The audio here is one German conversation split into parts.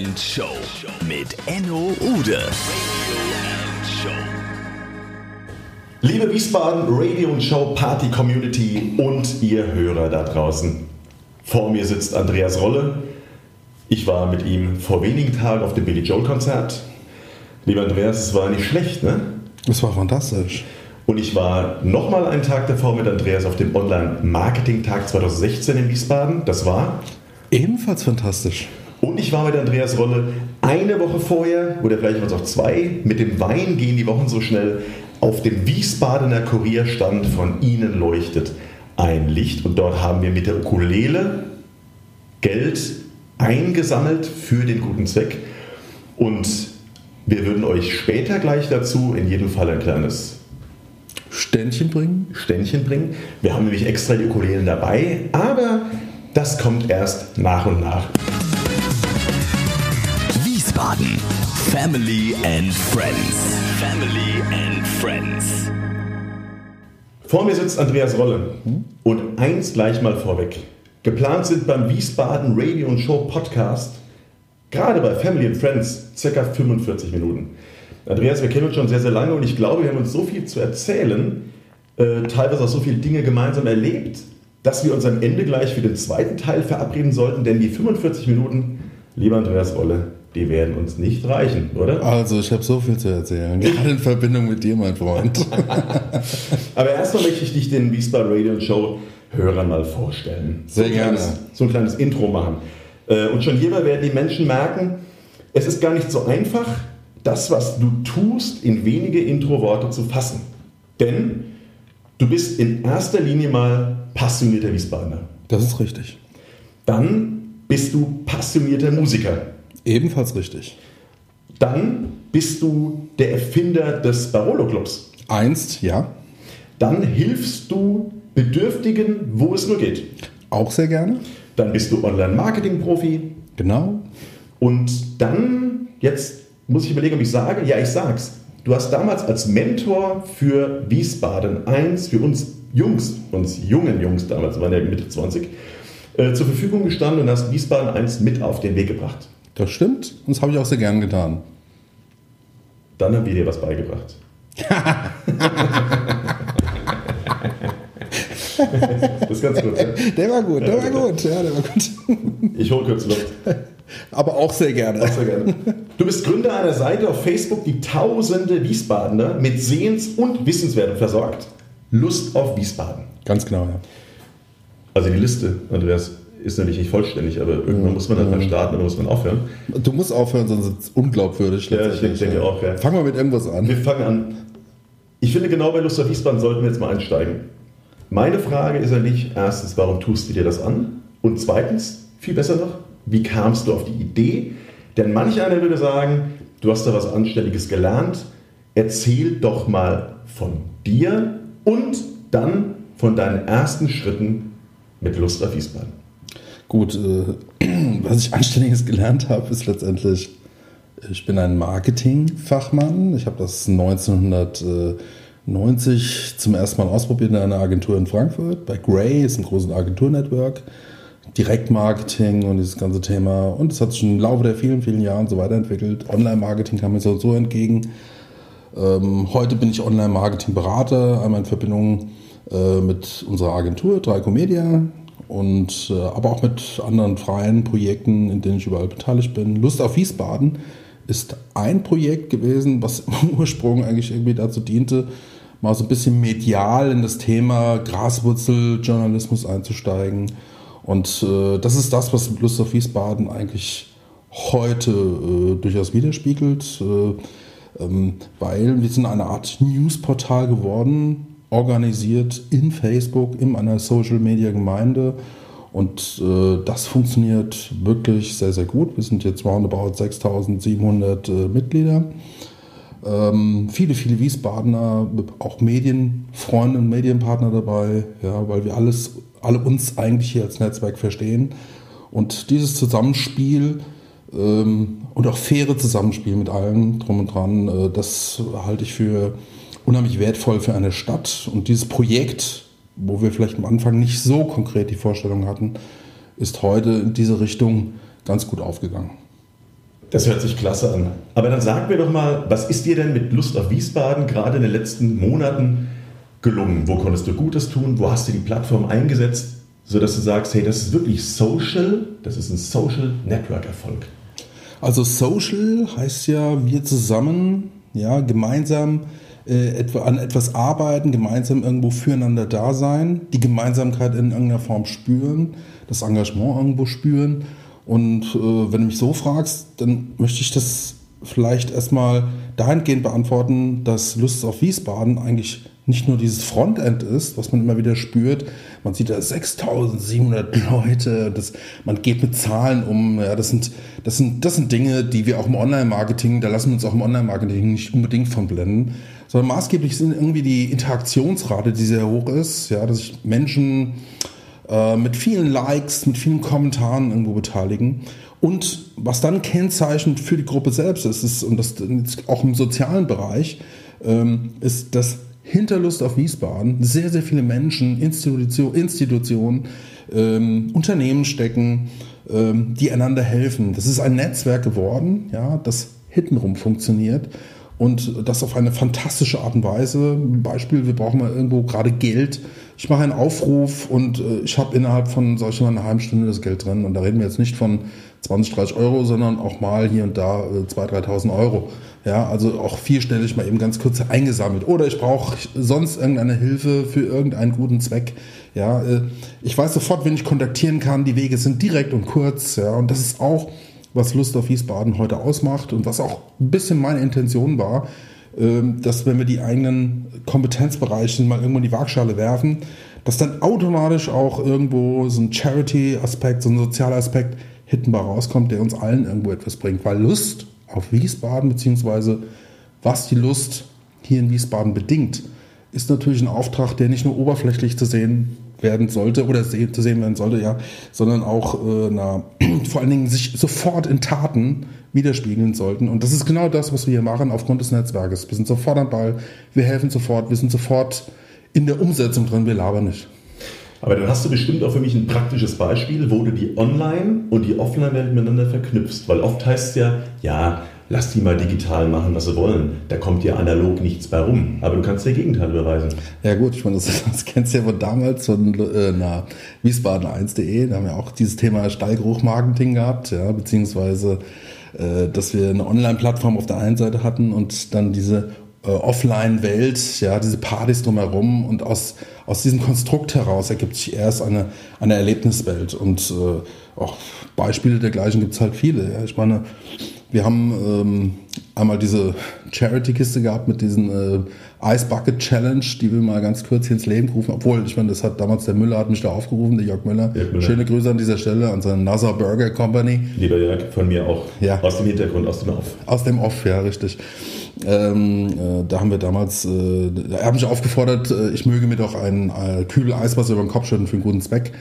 Radio and Show mit Enno Ude. Liebe Wiesbaden Radio und Show Party Community und ihr Hörer da draußen. Vor mir sitzt Andreas Rolle. Ich war mit ihm vor wenigen Tagen auf dem Billy Joel Konzert. Lieber Andreas, es war nicht schlecht, ne? Es war fantastisch. Und ich war nochmal einen Tag davor mit Andreas auf dem Online-Marketing-Tag 2016 in Wiesbaden. Das war Ebenfalls fantastisch. Und ich war mit Andreas Rolle eine Woche vorher, oder vielleicht waren es auch zwei, mit dem Wein gehen die Wochen so schnell, auf dem Wiesbadener Kurierstand von Ihnen leuchtet ein Licht. Und dort haben wir mit der Ukulele Geld eingesammelt für den guten Zweck. Und wir würden euch später gleich dazu in jedem Fall ein kleines Ständchen bringen? Ständchen bringen. Wir haben nämlich extra die Ukulelen dabei, aber das kommt erst nach und nach. Wiesbaden. Family and Friends. Family and Friends. Vor mir sitzt Andreas Rolle. Und eins gleich mal vorweg. Geplant sind beim Wiesbaden Radio und Show Podcast, gerade bei Family and Friends, circa 45 Minuten. Andreas, wir kennen uns schon sehr, sehr lange und ich glaube, wir haben uns so viel zu erzählen, äh, teilweise auch so viele Dinge gemeinsam erlebt, dass wir uns am Ende gleich für den zweiten Teil verabreden sollten, denn die 45 Minuten, lieber Andreas Rolle, die werden uns nicht reichen, oder? Also, ich habe so viel zu erzählen, gerade in Verbindung mit dir, mein Freund. Aber erstmal möchte ich dich den Wiesbaden Radio Show Hörern mal vorstellen. Sehr so gerne. Kleines, so ein kleines Intro machen. Äh, Und schon hierbei werden die Menschen merken, es ist gar nicht so einfach, das, was du tust, in wenige Introworte zu fassen. Denn du bist in erster Linie mal passionierter Wiesbadener. Das ist richtig. Dann bist du passionierter Musiker. Ebenfalls richtig. Dann bist du der Erfinder des Barolo Clubs. Einst, ja. Dann hilfst du Bedürftigen, wo es nur geht. Auch sehr gerne. Dann bist du Online-Marketing-Profi. Genau. Und dann, jetzt muss ich überlegen, ob ich sage, ja, ich sag's. Du hast damals als Mentor für Wiesbaden 1, für uns Jungs, uns jungen Jungs damals, wir waren ja Mitte 20, äh, zur Verfügung gestanden und hast Wiesbaden 1 mit auf den Weg gebracht. Das stimmt. Und das habe ich auch sehr gern getan. Dann haben wir dir was beigebracht. das ist ganz gut. Ja? Der war gut, der war gut. Ja, der war gut. Ich hole kurz Luft. Aber auch sehr gerne. Sehr gerne. Du bist Gründer einer Seite auf Facebook, die tausende Wiesbadener mit Sehens- und Wissenswerten versorgt. Lust auf Wiesbaden. Ganz genau, ja. Also die Liste, Andreas, ist natürlich nicht vollständig, aber irgendwann muss man halt mal starten, dann muss man aufhören. Du musst aufhören, sonst ist es unglaubwürdig. Ja, ich denke auch, ja. Fangen wir mit irgendwas an. Wir fangen an. Ich finde, genau bei Lust auf Wiesbaden sollten wir jetzt mal einsteigen. Meine Frage ist eigentlich erstens, warum tust du dir das an? Und zweitens, viel besser noch, wie kamst du auf die Idee? Denn manch einer würde sagen, du hast da was Anständiges gelernt, erzähl doch mal von dir und dann von deinen ersten Schritten mit Lust auf Wiesbaden. Gut, äh, was ich Anständiges gelernt habe, ist letztendlich, ich bin ein Marketingfachmann. Ich habe das 1990 zum ersten Mal ausprobiert in einer Agentur in Frankfurt. Bei Grey ist ein großes Agenturnetwork. Direktmarketing und dieses ganze Thema. Und es hat sich im Laufe der vielen, vielen Jahre so weiterentwickelt. Online-Marketing kam mir so so entgegen. Ähm, heute bin ich Online-Marketing-Berater, einmal in Verbindung äh, mit unserer Agentur Draco Media und äh, aber auch mit anderen freien Projekten, in denen ich überall beteiligt bin. Lust auf Wiesbaden ist ein Projekt gewesen, was im Ursprung eigentlich irgendwie dazu diente, mal so ein bisschen medial in das Thema Graswurzeljournalismus einzusteigen. Und äh, das ist das, was Lust auf Wiesbaden eigentlich heute äh, durchaus widerspiegelt, äh, ähm, weil wir sind eine Art Newsportal geworden, organisiert in Facebook, in einer Social-Media-Gemeinde. Und äh, das funktioniert wirklich sehr, sehr gut. Wir sind jetzt roundabout 6700 äh, Mitglieder. Ähm, viele, viele Wiesbadener, auch Medienfreunde und Medienpartner dabei, ja, weil wir alles, alle uns eigentlich hier als Netzwerk verstehen. Und dieses Zusammenspiel ähm, und auch faire Zusammenspiel mit allen drum und dran, äh, das halte ich für unheimlich wertvoll für eine Stadt. Und dieses Projekt, wo wir vielleicht am Anfang nicht so konkret die Vorstellung hatten, ist heute in diese Richtung ganz gut aufgegangen. Das hört sich klasse an. Aber dann sag mir doch mal, was ist dir denn mit Lust auf Wiesbaden gerade in den letzten Monaten gelungen? Wo konntest du Gutes tun? Wo hast du die Plattform eingesetzt, sodass du sagst, hey, das ist wirklich Social, das ist ein Social Network Erfolg? Also Social heißt ja, wir zusammen, ja, gemeinsam äh, an etwas arbeiten, gemeinsam irgendwo füreinander da sein, die Gemeinsamkeit in irgendeiner Form spüren, das Engagement irgendwo spüren. Und äh, wenn du mich so fragst, dann möchte ich das vielleicht erstmal dahingehend beantworten, dass Lust auf Wiesbaden eigentlich nicht nur dieses Frontend ist, was man immer wieder spürt. Man sieht da 6700 Leute, das, man geht mit Zahlen um. Ja, das, sind, das, sind, das sind Dinge, die wir auch im Online-Marketing, da lassen wir uns auch im Online-Marketing nicht unbedingt von blenden, sondern maßgeblich sind irgendwie die Interaktionsrate, die sehr hoch ist, ja, dass sich Menschen äh, mit vielen Likes, mit vielen Kommentaren irgendwo beteiligen. Und was dann kennzeichnend für die Gruppe selbst ist, ist und das auch im sozialen Bereich, ähm, ist, dass hinter Lust auf Wiesbaden sehr, sehr viele Menschen, Institution, Institutionen, ähm, Unternehmen stecken, ähm, die einander helfen. Das ist ein Netzwerk geworden, ja, das hintenrum funktioniert und das auf eine fantastische Art und Weise. Beispiel, wir brauchen mal irgendwo gerade Geld. Ich mache einen Aufruf und äh, ich habe innerhalb von solch einer halben Stunde das Geld drin. Und da reden wir jetzt nicht von 20, 30 Euro, sondern auch mal hier und da äh, 2.000, 3.000 Euro. Ja, also auch vierstellig mal eben ganz kurz eingesammelt. Oder ich brauche sonst irgendeine Hilfe für irgendeinen guten Zweck. Ja, äh, ich weiß sofort, wen ich kontaktieren kann. Die Wege sind direkt und kurz. Ja, und das ist auch was Lust auf Wiesbaden heute ausmacht und was auch ein bisschen meine Intention war, ähm, dass wenn wir die eigenen Kompetenzbereiche mal irgendwo in die Waagschale werfen, dass dann automatisch auch irgendwo so ein Charity-Aspekt, so ein sozialer Aspekt hinten bei rauskommt, der uns allen irgendwo etwas bringt. Weil Lust auf Wiesbaden, beziehungsweise was die Lust hier in Wiesbaden bedingt, ist natürlich ein Auftrag, der nicht nur oberflächlich zu sehen werden sollte oder zu sehen werden sollte, ja, sondern auch äh, na, vor allen Dingen sich sofort in Taten widerspiegeln sollten. Und das ist genau das, was wir hier machen aufgrund des Netzwerkes. Wir sind sofort am Ball, wir helfen sofort, wir sind sofort in der Umsetzung drin, wir labern nicht. Aber dann hast du bestimmt auch für mich ein praktisches Beispiel, wo du die Online- und die Offline-Welt miteinander verknüpfst. Weil oft heißt es ja, ja, lass die mal digital machen, was sie wollen. Da kommt ja analog nichts bei rum. Aber du kannst dir Gegenteil beweisen. Ja gut, ich meine, das, das kennst du ja von damals von äh, na, Wiesbaden1.de. Da haben wir auch dieses Thema Stallgeruch-Marketing gehabt, ja, beziehungsweise äh, dass wir eine Online-Plattform auf der einen Seite hatten und dann diese äh, Offline-Welt, ja, diese Partys drumherum und aus, aus diesem Konstrukt heraus ergibt sich erst eine, eine Erlebniswelt und äh, auch Beispiele dergleichen gibt es halt viele. Ja. Ich meine, wir haben ähm, einmal diese Charity-Kiste gehabt mit diesen äh, Ice Bucket Challenge, die wir mal ganz kurz hier ins Leben rufen. Obwohl, ich meine, das hat damals der Müller hat mich da aufgerufen, der Jörg Müller. Jörg Müller. Schöne Grüße an dieser Stelle an seine NASA Burger Company. Lieber Jörg, von mir auch. Ja. Aus dem Hintergrund, aus dem Off. Aus dem Off, ja, richtig. Ähm, äh, da haben wir damals, äh, er hat mich aufgefordert, äh, ich möge mir doch ein äh, kühle Eiswasser über den Kopf schütten für einen guten Zweck.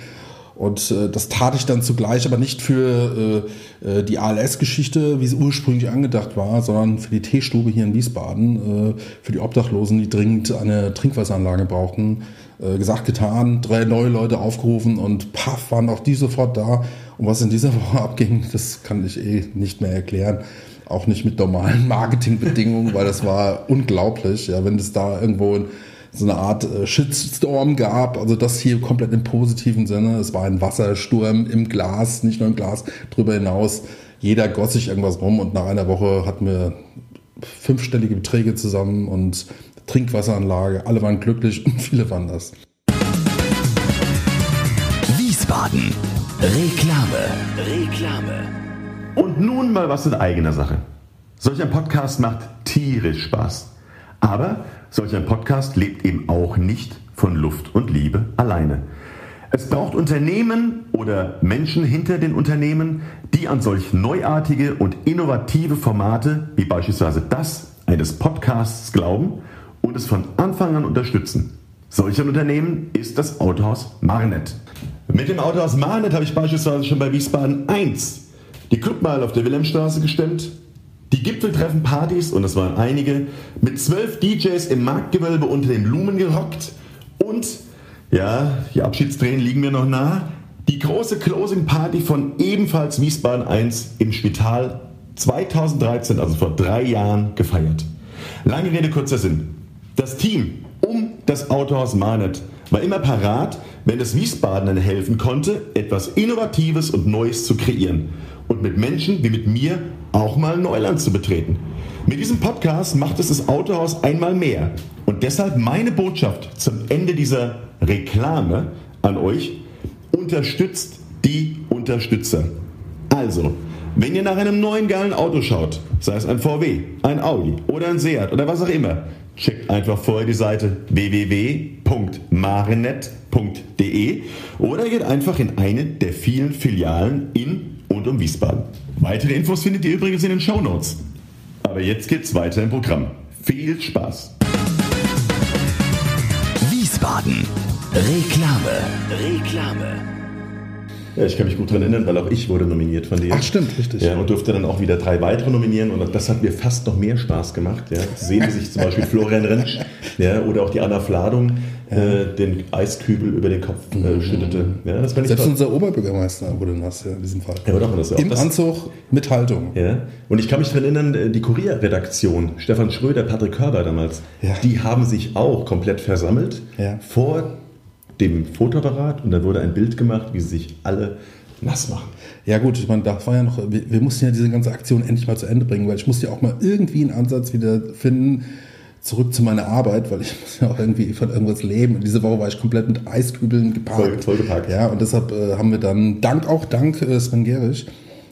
Und äh, das tat ich dann zugleich, aber nicht für äh, äh die ALS-Geschichte, wie sie ursprünglich angedacht war, sondern für die Teestube hier in Wiesbaden, äh, für die Obdachlosen, die dringend eine Trinkwasseranlage brauchten. Äh, gesagt, getan, drei neue Leute aufgerufen und paff, waren auch die sofort da. Und was in dieser Woche abging, das kann ich eh nicht mehr erklären. Auch nicht mit normalen Marketingbedingungen, weil das war unglaublich. Ja, wenn es da irgendwo so eine Art äh, Shitstorm gab. Also das hier komplett im positiven Sinne. Es war ein Wassersturm im Glas, nicht nur im Glas, drüber hinaus. Jeder goss sich irgendwas rum und nach einer Woche hatten wir fünfstellige Beträge zusammen und Trinkwasseranlage. Alle waren glücklich und viele waren das. Wiesbaden. Reklame. Reklame. Und nun mal was in eigener Sache. Solch ein Podcast macht tierisch Spaß. Aber solch ein Podcast lebt eben auch nicht von Luft und Liebe alleine. Es braucht Unternehmen oder Menschen hinter den Unternehmen, die an solch neuartige und innovative Formate wie beispielsweise das eines Podcasts glauben und es von Anfang an unterstützen. Solch ein Unternehmen ist das Autohaus Marnet. Mit dem Autohaus Marnet habe ich beispielsweise schon bei Wiesbaden 1 die Clubmeile auf der Wilhelmstraße gestemmt, die Gipfeltreffen-Partys, und das waren einige, mit zwölf DJs im Marktgewölbe unter den Blumen gerockt und, ja, die Abschiedstränen liegen mir noch nah, Die große Closing Party von ebenfalls Wiesbaden 1 im Spital 2013, also vor drei Jahren, gefeiert. Lange Rede, kurzer Sinn. Das Team um das Autohaus Mahnet war immer parat, wenn es Wiesbadenern helfen konnte, etwas Innovatives und Neues zu kreieren und mit Menschen wie mit mir auch mal Neuland zu betreten. Mit diesem Podcast macht es das Autohaus einmal mehr. Und deshalb meine Botschaft zum Ende dieser Reklame an euch, unterstützt die Unterstützer. Also, wenn ihr nach einem neuen geilen Auto schaut, sei es ein VW, ein Audi oder ein Seat oder was auch immer, checkt einfach vorher die Seite www.marinet.de oder geht einfach in eine der vielen Filialen in und um Wiesbaden. Weitere Infos findet ihr übrigens in den Show Notes. Aber jetzt geht's weiter im Programm. Viel Spaß! Wiesbaden. Reklame. Reklame. Ja, ich kann mich gut daran erinnern, weil auch ich wurde nominiert von dir. Ach, stimmt, richtig. Ja, und durfte dann auch wieder drei weitere nominieren und das hat mir fast noch mehr Spaß gemacht. Ja. Sehen sich zum Beispiel Florian Rentsch ja, oder auch die Anna Fladung äh, den Eiskübel über den Kopf äh, schüttete. Ja, das Selbst unser Oberbürgermeister wurde nass ja, in diesem Fall. Ja, aber das ja auch. Im Das- Anzug mit Haltung. Ja. Und ich kann mich daran erinnern, äh, die Kurierredaktion, Stefan Schröder, Patrick Körber damals, Ja. die haben sich auch komplett versammelt Ja. vor dem Fotoapparat und dann wurde ein Bild gemacht, wie sie sich alle nass machen. Ja gut, ich meine, da war ja noch, wir, wir mussten ja diese ganze Aktion endlich mal zu Ende bringen, weil ich musste ja auch mal irgendwie einen Ansatz wieder finden, zurück zu meiner Arbeit, weil ich muss ja auch irgendwie von irgendwas leben. Und diese Woche war ich komplett mit Eiskübeln geparkt. Voll- vollgeparkt. Ja, und deshalb äh, haben wir dann, dank auch dank äh, Sven Gerich,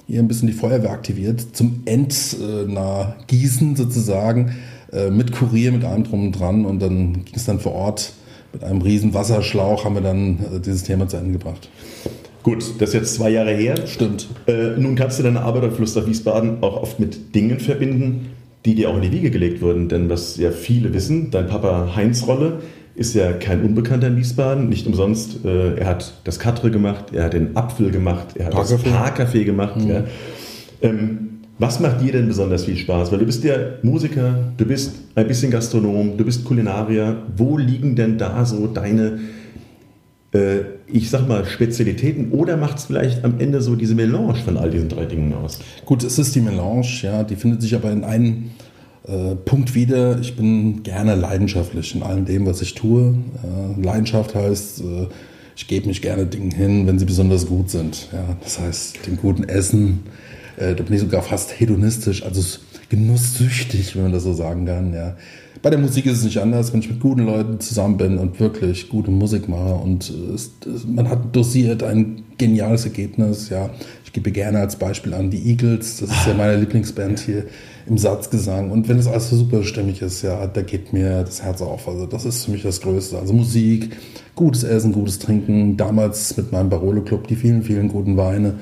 hier ein bisschen die Feuerwehr aktiviert, zum Endnah Gießen sozusagen, äh, mit Kurier, mit allem drum und dran. Und dann ging es dann vor Ort mit einem riesen Wasserschlauch, haben wir dann äh, dieses Thema zu Ende gebracht. Gut, das ist jetzt zwei Jahre her. Stimmt. Äh, nun kannst du deine Arbeit auf Fluss nach Wiesbaden auch oft mit Dingen verbinden, die dir auch in die Wiege gelegt wurden. Denn was ja viele wissen, dein Papa Heinz Rolle ist ja kein Unbekannter in Wiesbaden. Nicht umsonst. Äh, er hat das Katre gemacht, er hat den Apfel gemacht, er hat das Paarkaffee. Paarkaffee gemacht. Ja. Ähm, was macht dir denn besonders viel Spaß? Weil du bist ja Musiker, du bist ein bisschen Gastronom, du bist Kulinarier. Wo liegen denn da so deine äh, ich sag mal, Spezialitäten oder macht es vielleicht am Ende so diese Melange von all diesen drei Dingen aus? Gut, es ist die Melange, ja, die findet sich aber in einem äh, Punkt wieder. Ich bin gerne leidenschaftlich in allem dem, was ich tue. Äh, Leidenschaft heißt, äh, ich gebe mich gerne Dingen hin, wenn sie besonders gut sind. Ja, das heißt, dem guten Essen, äh, da bin ich sogar fast hedonistisch, also genusssüchtig, wenn man das so sagen kann. Ja. Bei der Musik ist es nicht anders, wenn ich mit guten Leuten zusammen bin und wirklich gute Musik mache und es, es, man hat dosiert ein geniales Ergebnis. Ja, ich gebe gerne als Beispiel an die Eagles, das ist ja meine Lieblingsband hier im Satzgesang. Und wenn es alles so super stimmig ist, ja, da geht mir das Herz auf. Also das ist für mich das Größte. Also Musik, gutes Essen, gutes Trinken. Damals mit meinem Barolo Club die vielen, vielen guten Weine,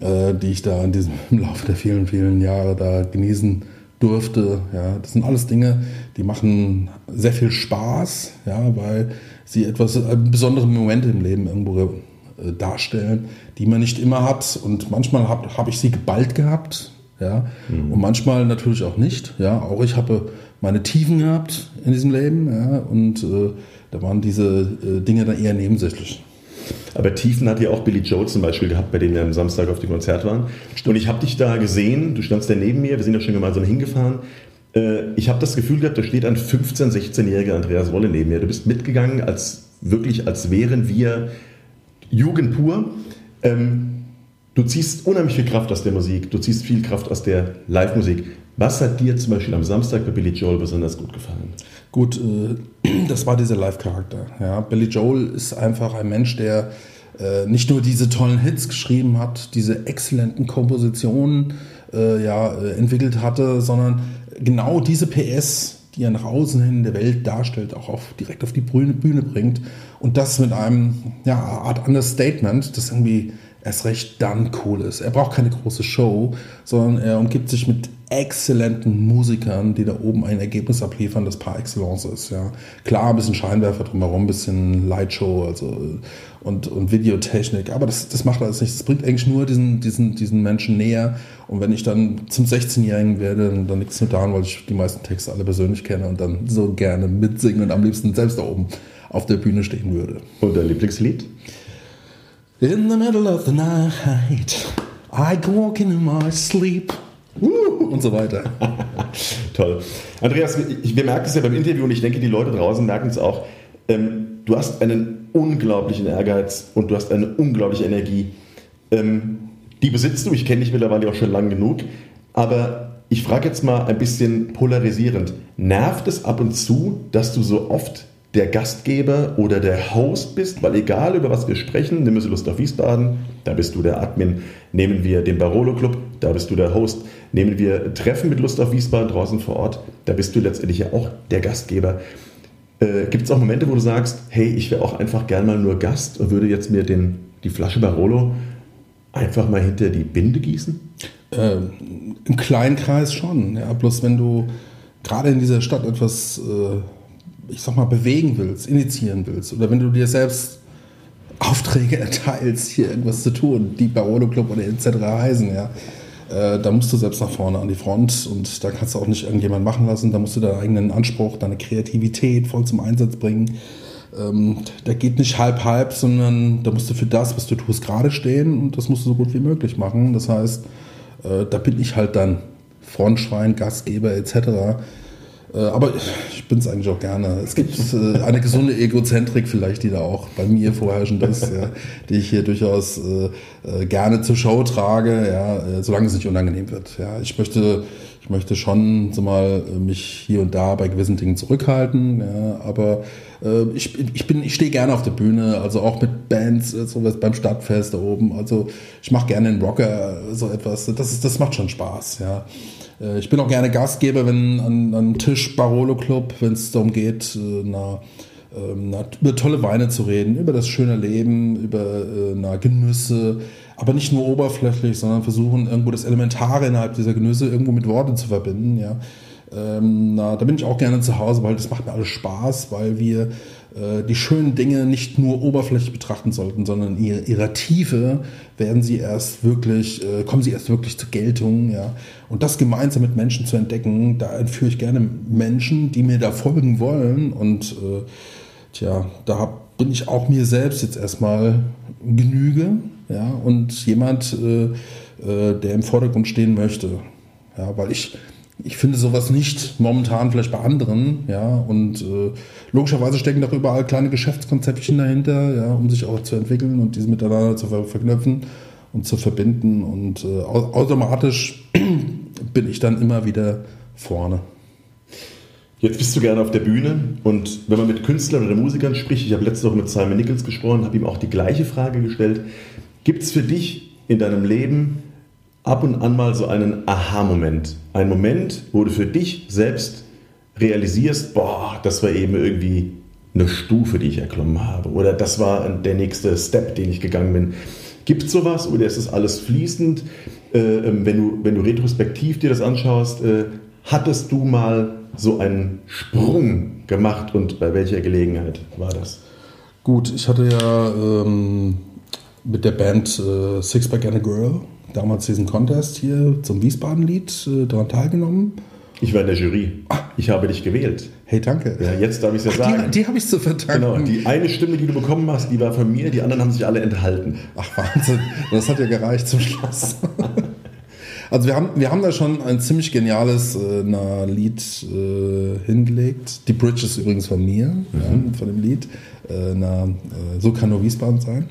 äh, die ich da in diesem, im Laufe der vielen, vielen Jahre da genießen durfte. Ja, das sind alles Dinge, die machen sehr viel Spaß, ja, weil sie etwas äh, besondere Momente im Leben irgendwo äh, darstellen, die man nicht immer hat. Und manchmal habe hab ich sie geballt gehabt, ja, und manchmal natürlich auch nicht. Ja, auch ich habe meine Tiefen gehabt in diesem Leben, ja, und äh, da waren diese äh, Dinge dann eher nebensächlich. Aber Tiefen hat ja auch Billy Joel zum Beispiel gehabt, bei dem wir am Samstag auf dem Konzert waren. Und ich habe dich da gesehen, du standst da neben mir, wir sind ja schon gemeinsam hingefahren. Äh, Ich habe das Gefühl gehabt, da steht ein 15-, 16-jähriger Andreas Wolle neben mir. Du bist mitgegangen, als wirklich, als wären wir Jugend pur. Ähm, Du ziehst unheimlich viel Kraft aus der Musik, du ziehst viel Kraft aus der Live-Musik. Was hat dir zum Beispiel am Samstag bei Billy Joel besonders gut gefallen? Gut, äh, das war dieser Live-Charakter. Ja. Billy Joel ist einfach ein Mensch, der äh, nicht nur diese tollen Hits geschrieben hat, diese exzellenten Kompositionen äh, ja, entwickelt hatte, sondern genau diese PS, die er nach außen hin in der Welt darstellt, auch auf, direkt auf die Bühne, Bühne bringt. Und das mit einem ja, Art Understatement, das irgendwie erst recht dann cool ist. Er braucht keine große Show, sondern er umgibt sich mit exzellenten Musikern, die da oben ein Ergebnis abliefern, das par excellence ist. Ja. Klar, ein bisschen Scheinwerfer drumherum, ein bisschen Lightshow also, und, und Videotechnik, aber das, das macht alles nichts. Das bringt eigentlich nur diesen, diesen, diesen Menschen näher. Und wenn ich dann zum 16-Jährigen werde, dann, liegt es nur daran, weil ich die meisten Texte alle persönlich kenne und dann so gerne mitsingen und am liebsten selbst da oben auf der Bühne stehen würde. Und dein Lieblingslied? In the middle of the night, I go walking in my sleep. Und so weiter. Toll. Andreas, wir merken es ja beim Interview und ich denke, die Leute draußen merken es auch. Ähm, du hast einen unglaublichen Ehrgeiz und du hast eine unglaubliche Energie. Ähm, die besitzt du, ich kenne dich mittlerweile auch schon lang genug, aber ich frage jetzt mal ein bisschen polarisierend. Nervt es ab und zu, dass du so oft der Gastgeber oder der Host bist, weil egal über was wir sprechen, nehmen wir Lust auf Wiesbaden, da bist du der Admin, nehmen wir den Barolo Club, da bist du der Host, nehmen wir Treffen mit Lust auf Wiesbaden draußen vor Ort, da bist du letztendlich ja auch der Gastgeber. Äh, Gibt es auch Momente, wo du sagst, hey, ich wäre auch einfach gern mal nur Gast und würde jetzt mir den, die Flasche Barolo einfach mal hinter die Binde gießen? Äh, Im kleinen Kreis schon, ja, bloß wenn du gerade in dieser Stadt etwas... Äh ich sag mal, bewegen willst, initiieren willst oder wenn du dir selbst Aufträge erteilst, hier irgendwas zu tun, die Barolo Club oder etc. heißen, ja, äh, da musst du selbst nach vorne an die Front und da kannst du auch nicht irgendjemand machen lassen, da musst du deinen eigenen Anspruch, deine Kreativität voll zum Einsatz bringen. Ähm, der geht nicht halb halb, sondern da musst du für das, was du tust, gerade stehen und das musst du so gut wie möglich machen. Das heißt, äh, da bin ich halt dann Frontschwein, Gastgeber etc. Äh, aber ich bin es eigentlich auch gerne. Es gibt äh, eine gesunde Egozentrik vielleicht, die da auch bei mir vorherrschend ist, ja, die ich hier durchaus äh, gerne zur Show trage, ja, solange es nicht unangenehm wird. Ja, ich möchte, ich möchte schon so mal mich hier und da bei gewissen Dingen zurückhalten, ja, aber ich, ich bin, ich stehe gerne auf der Bühne, also auch mit Bands, sowas beim Stadtfest da oben. Also ich mache gerne einen Rocker, so etwas. Das, ist, das macht schon Spaß, ja. Äh, ich bin auch gerne Gastgeber, wenn an, an Tisch Barolo Club, wenn es darum geht, äh, na, ähm, na, über tolle Weine zu reden, über das schöne Leben, über äh, na, Genüsse, aber nicht nur oberflächlich, sondern versuchen irgendwo das Elementare innerhalb dieser Genüsse irgendwo mit Worten zu verbinden. Ja. Ähm, na, da bin ich auch gerne zu Hause, weil das macht mir alles Spaß, weil wir äh, die schönen Dinge nicht nur oberflächlich betrachten sollten, sondern in ihrer Tiefe werden sie erst wirklich, äh, kommen sie erst wirklich zur Geltung, ja. Und das gemeinsam mit Menschen zu entdecken, da entführe ich gerne Menschen, die mir da folgen wollen. Und äh, tja, da bin ich auch mir selbst jetzt erstmal Genüge, ja, und jemand, äh, äh, der im Vordergrund stehen möchte. Ja, weil ich ich finde sowas nicht momentan vielleicht bei anderen, ja, und äh, logischerweise stecken doch überall kleine Geschäftskonzeptchen dahinter, ja, um sich auch zu entwickeln und diese miteinander zu ver verknüpfen und zu verbinden und äh, automatisch bin ich dann immer wieder vorne. Jetzt bist du gerne auf der Bühne und wenn man mit Künstlern oder Musikern spricht, ich habe letzte Woche mit Simon Nichols gesprochen, habe ihm auch die gleiche Frage gestellt, gibt es für dich in deinem Leben ab und an mal so einen Aha-Moment. Ein Moment, wo du für dich selbst realisierst, boah, das war eben irgendwie eine Stufe, die ich erklommen habe. Oder das war der nächste Step, den ich gegangen bin. Gibt es sowas oder ist es alles fließend? Äh, ähm, wenn, du, wenn du retrospektiv dir das anschaust, äh, hattest du mal so einen Sprung gemacht und bei welcher Gelegenheit war das? Gut, ich hatte ja ähm, mit der Band äh, Sixpack and a Girl damals diesen Contest hier zum Wiesbaden-Lied äh, daran teilgenommen. Ich war in der Jury. Ich habe dich gewählt. Hey, danke. Ja, jetzt darf ich es ja Ach, sagen. Die, die habe ich zu verdanken. Genau, die eine Stimme, die du bekommen hast, die war von mir, die anderen haben sich alle enthalten. Ach, Wahnsinn. Das hat ja gereicht zum Schluss. Also wir haben, wir haben da schon ein ziemlich geniales äh, na, Lied äh, hingelegt. Die Bridge ist übrigens von mir, mhm. ja, von dem Lied. Äh, na, äh, so kann nur Wiesbaden sein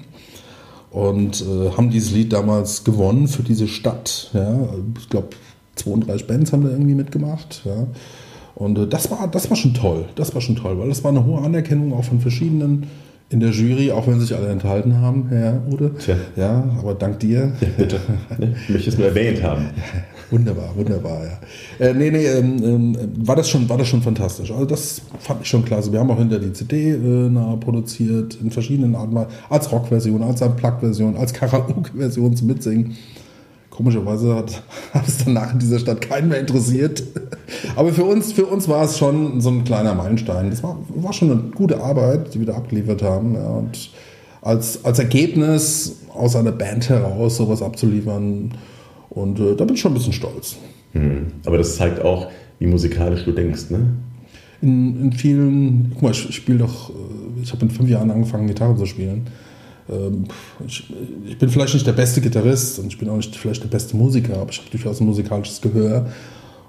und äh, haben dieses Lied damals gewonnen für diese Stadt. Ja. Ich glaube, 32 Bands haben da irgendwie mitgemacht. Ja. Und äh, das, war, das war schon toll. Das war schon toll, weil das war eine hohe Anerkennung auch von verschiedenen in der Jury, auch wenn sich alle enthalten haben, Herr Ude. Tja. Ja, aber dank dir. Ja, bitte. Ich möchte es nur erwähnt haben. wunderbar, wunderbar, ja. Äh, nee, nee, ähm, ähm, war, das schon, war das schon fantastisch. Also das fand ich schon klasse. Wir haben auch hinter die CD äh, nah produziert, in verschiedenen Arten, als Rockversion, als Unplugged-Version, als Karaoke-Version zum Mitsingen. Komischerweise hat, hat es danach in dieser Stadt keinen mehr interessiert. Aber für uns, für uns war es schon so ein kleiner Meilenstein. Das war, war schon eine gute Arbeit, die wir da abgeliefert haben. Ja, und als, als Ergebnis aus einer Band heraus sowas abzuliefern. Und äh, da bin ich schon ein bisschen stolz. Hm. Aber das zeigt auch, wie musikalisch du denkst, ne? In, in vielen, guck mal, ich spiele doch, äh, ich habe in fünf Jahren angefangen, Gitarre zu spielen. ähm, ich, ich, bin vielleicht nicht der beste Gitarrist und ich bin auch nicht vielleicht der beste Musiker, aber ich habe durchaus ein musikalisches Gehör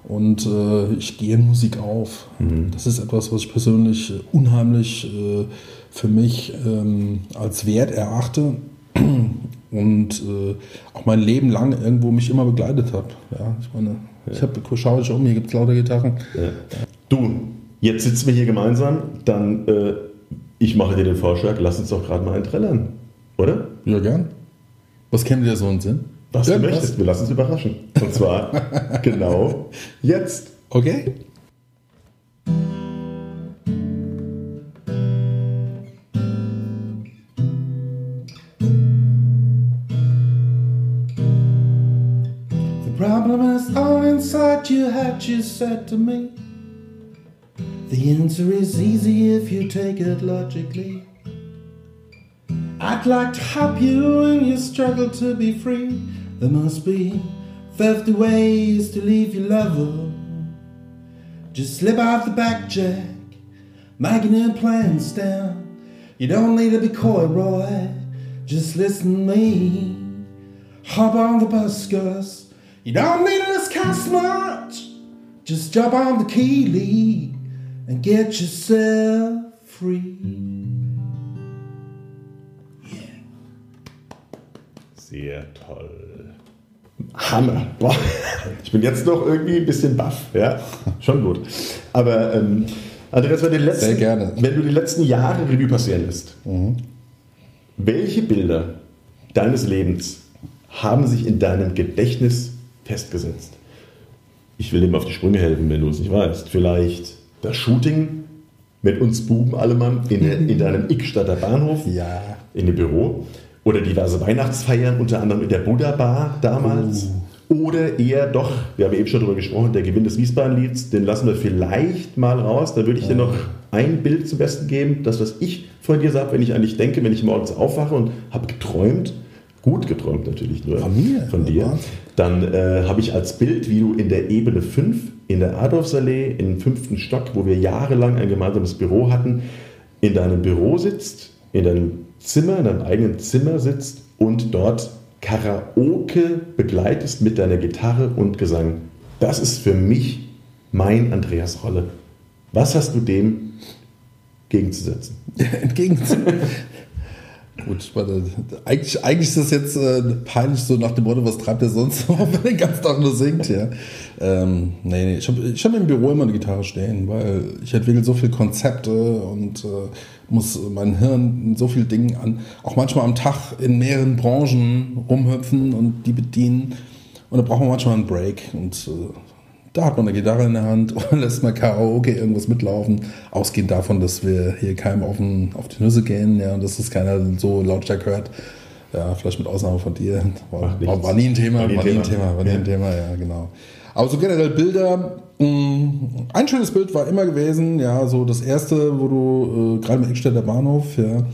und äh, ich gehe in Musik auf. Mhm. Das ist etwas, was ich persönlich unheimlich äh, für mich ähm, als Wert erachte und äh, auch mein Leben lang irgendwo mich immer begleitet habe. Ja, ich meine, ja. ich habe schaue ich um, hier gibt es lauter Gitarren. Ja. Du, jetzt sitzen wir hier gemeinsam, dann äh, ich mache dir den Vorschlag, lass uns doch gerade mal einen trällern, oder? Ja, gern. Was kennt dir so einen Sinn? Was ja, du möchtest, was? wir lassen uns überraschen. Und zwar genau jetzt. Okay. Your you said to me. The answer is easy if you take it logically. I'd like to help you in your struggle to be free. There must be 50 ways to leave your lover. Just slip out the back, Jack, making your plans down. You don't need to be coy, Roy. Just listen to me. Hop on the bus, Gus. You don't need to discuss much. Just jump on the key lead and get yourself free. Yeah. Sehr toll. Hammer. Boah. Ich bin jetzt noch irgendwie ein bisschen baff. Ja, schon gut. Aber ähm, Andreas, wenn, die letzten, Sehr gerne. wenn du die letzten Jahre Revue passieren lässt, mhm. welche Bilder deines Lebens haben sich in deinem Gedächtnis festgesetzt. Ich will ihm auf die Sprünge helfen, wenn du es nicht weißt. Vielleicht das Shooting mit uns Buben allemann in, in deinem Ickstadter Bahnhof, ja. in dem Büro. Oder diverse Weihnachtsfeiern, unter anderem in der Buddha Bar damals. Oh. Oder eher doch, wir haben eben schon darüber gesprochen, der Gewinn des Wiesbaden-Lieds, den lassen wir vielleicht mal raus. Da würde ich dir noch ein Bild zum Besten geben, das, was ich von dir sage, wenn ich eigentlich denke, wenn ich morgens aufwache und habe geträumt, gut geträumt natürlich nur von, mir, von dir, dann äh, habe ich als Bild, wie du in der Ebene 5 in der Adolfsallee im fünften Stock, wo wir jahrelang ein gemeinsames Büro hatten, in deinem Büro sitzt, in deinem Zimmer, in deinem eigenen Zimmer sitzt und dort Karaoke begleitest mit deiner Gitarre und Gesang. Das ist für mich mein Andreas Rolle. Was hast du dem gegenzusetzen? entgegenzusetzen. Gut, meine, eigentlich, eigentlich ist das jetzt äh, peinlich so nach dem Motto, was treibt er sonst noch, wenn er den ganzen Tag nur singt, ja. Ähm, nee, nee, ich habe ich hab im Büro immer eine Gitarre stehen, weil ich entwickle so viele Konzepte und äh, muss mein Hirn in so vielen Dingen an, auch manchmal am Tag in mehreren Branchen rumhüpfen und die bedienen. Und da braucht man manchmal einen Break und äh, da hat man eine Gitarre in der Hand und lässt mal Karaoke irgendwas mitlaufen. Ausgehend davon, dass wir hier keinem auf, den, auf die Nüsse gehen ja, und dass es keiner so lautstark hört. Ja, vielleicht mit Ausnahme von dir. War, war, war nie ein Thema, war nie ein Thema, war nie ein Thema, ja, genau. Aber so generell Bilder, mh, mm, ein schönes Bild war immer gewesen, ja, so das erste, wo du äh, gerade im Eckstädter Bahnhof, ja,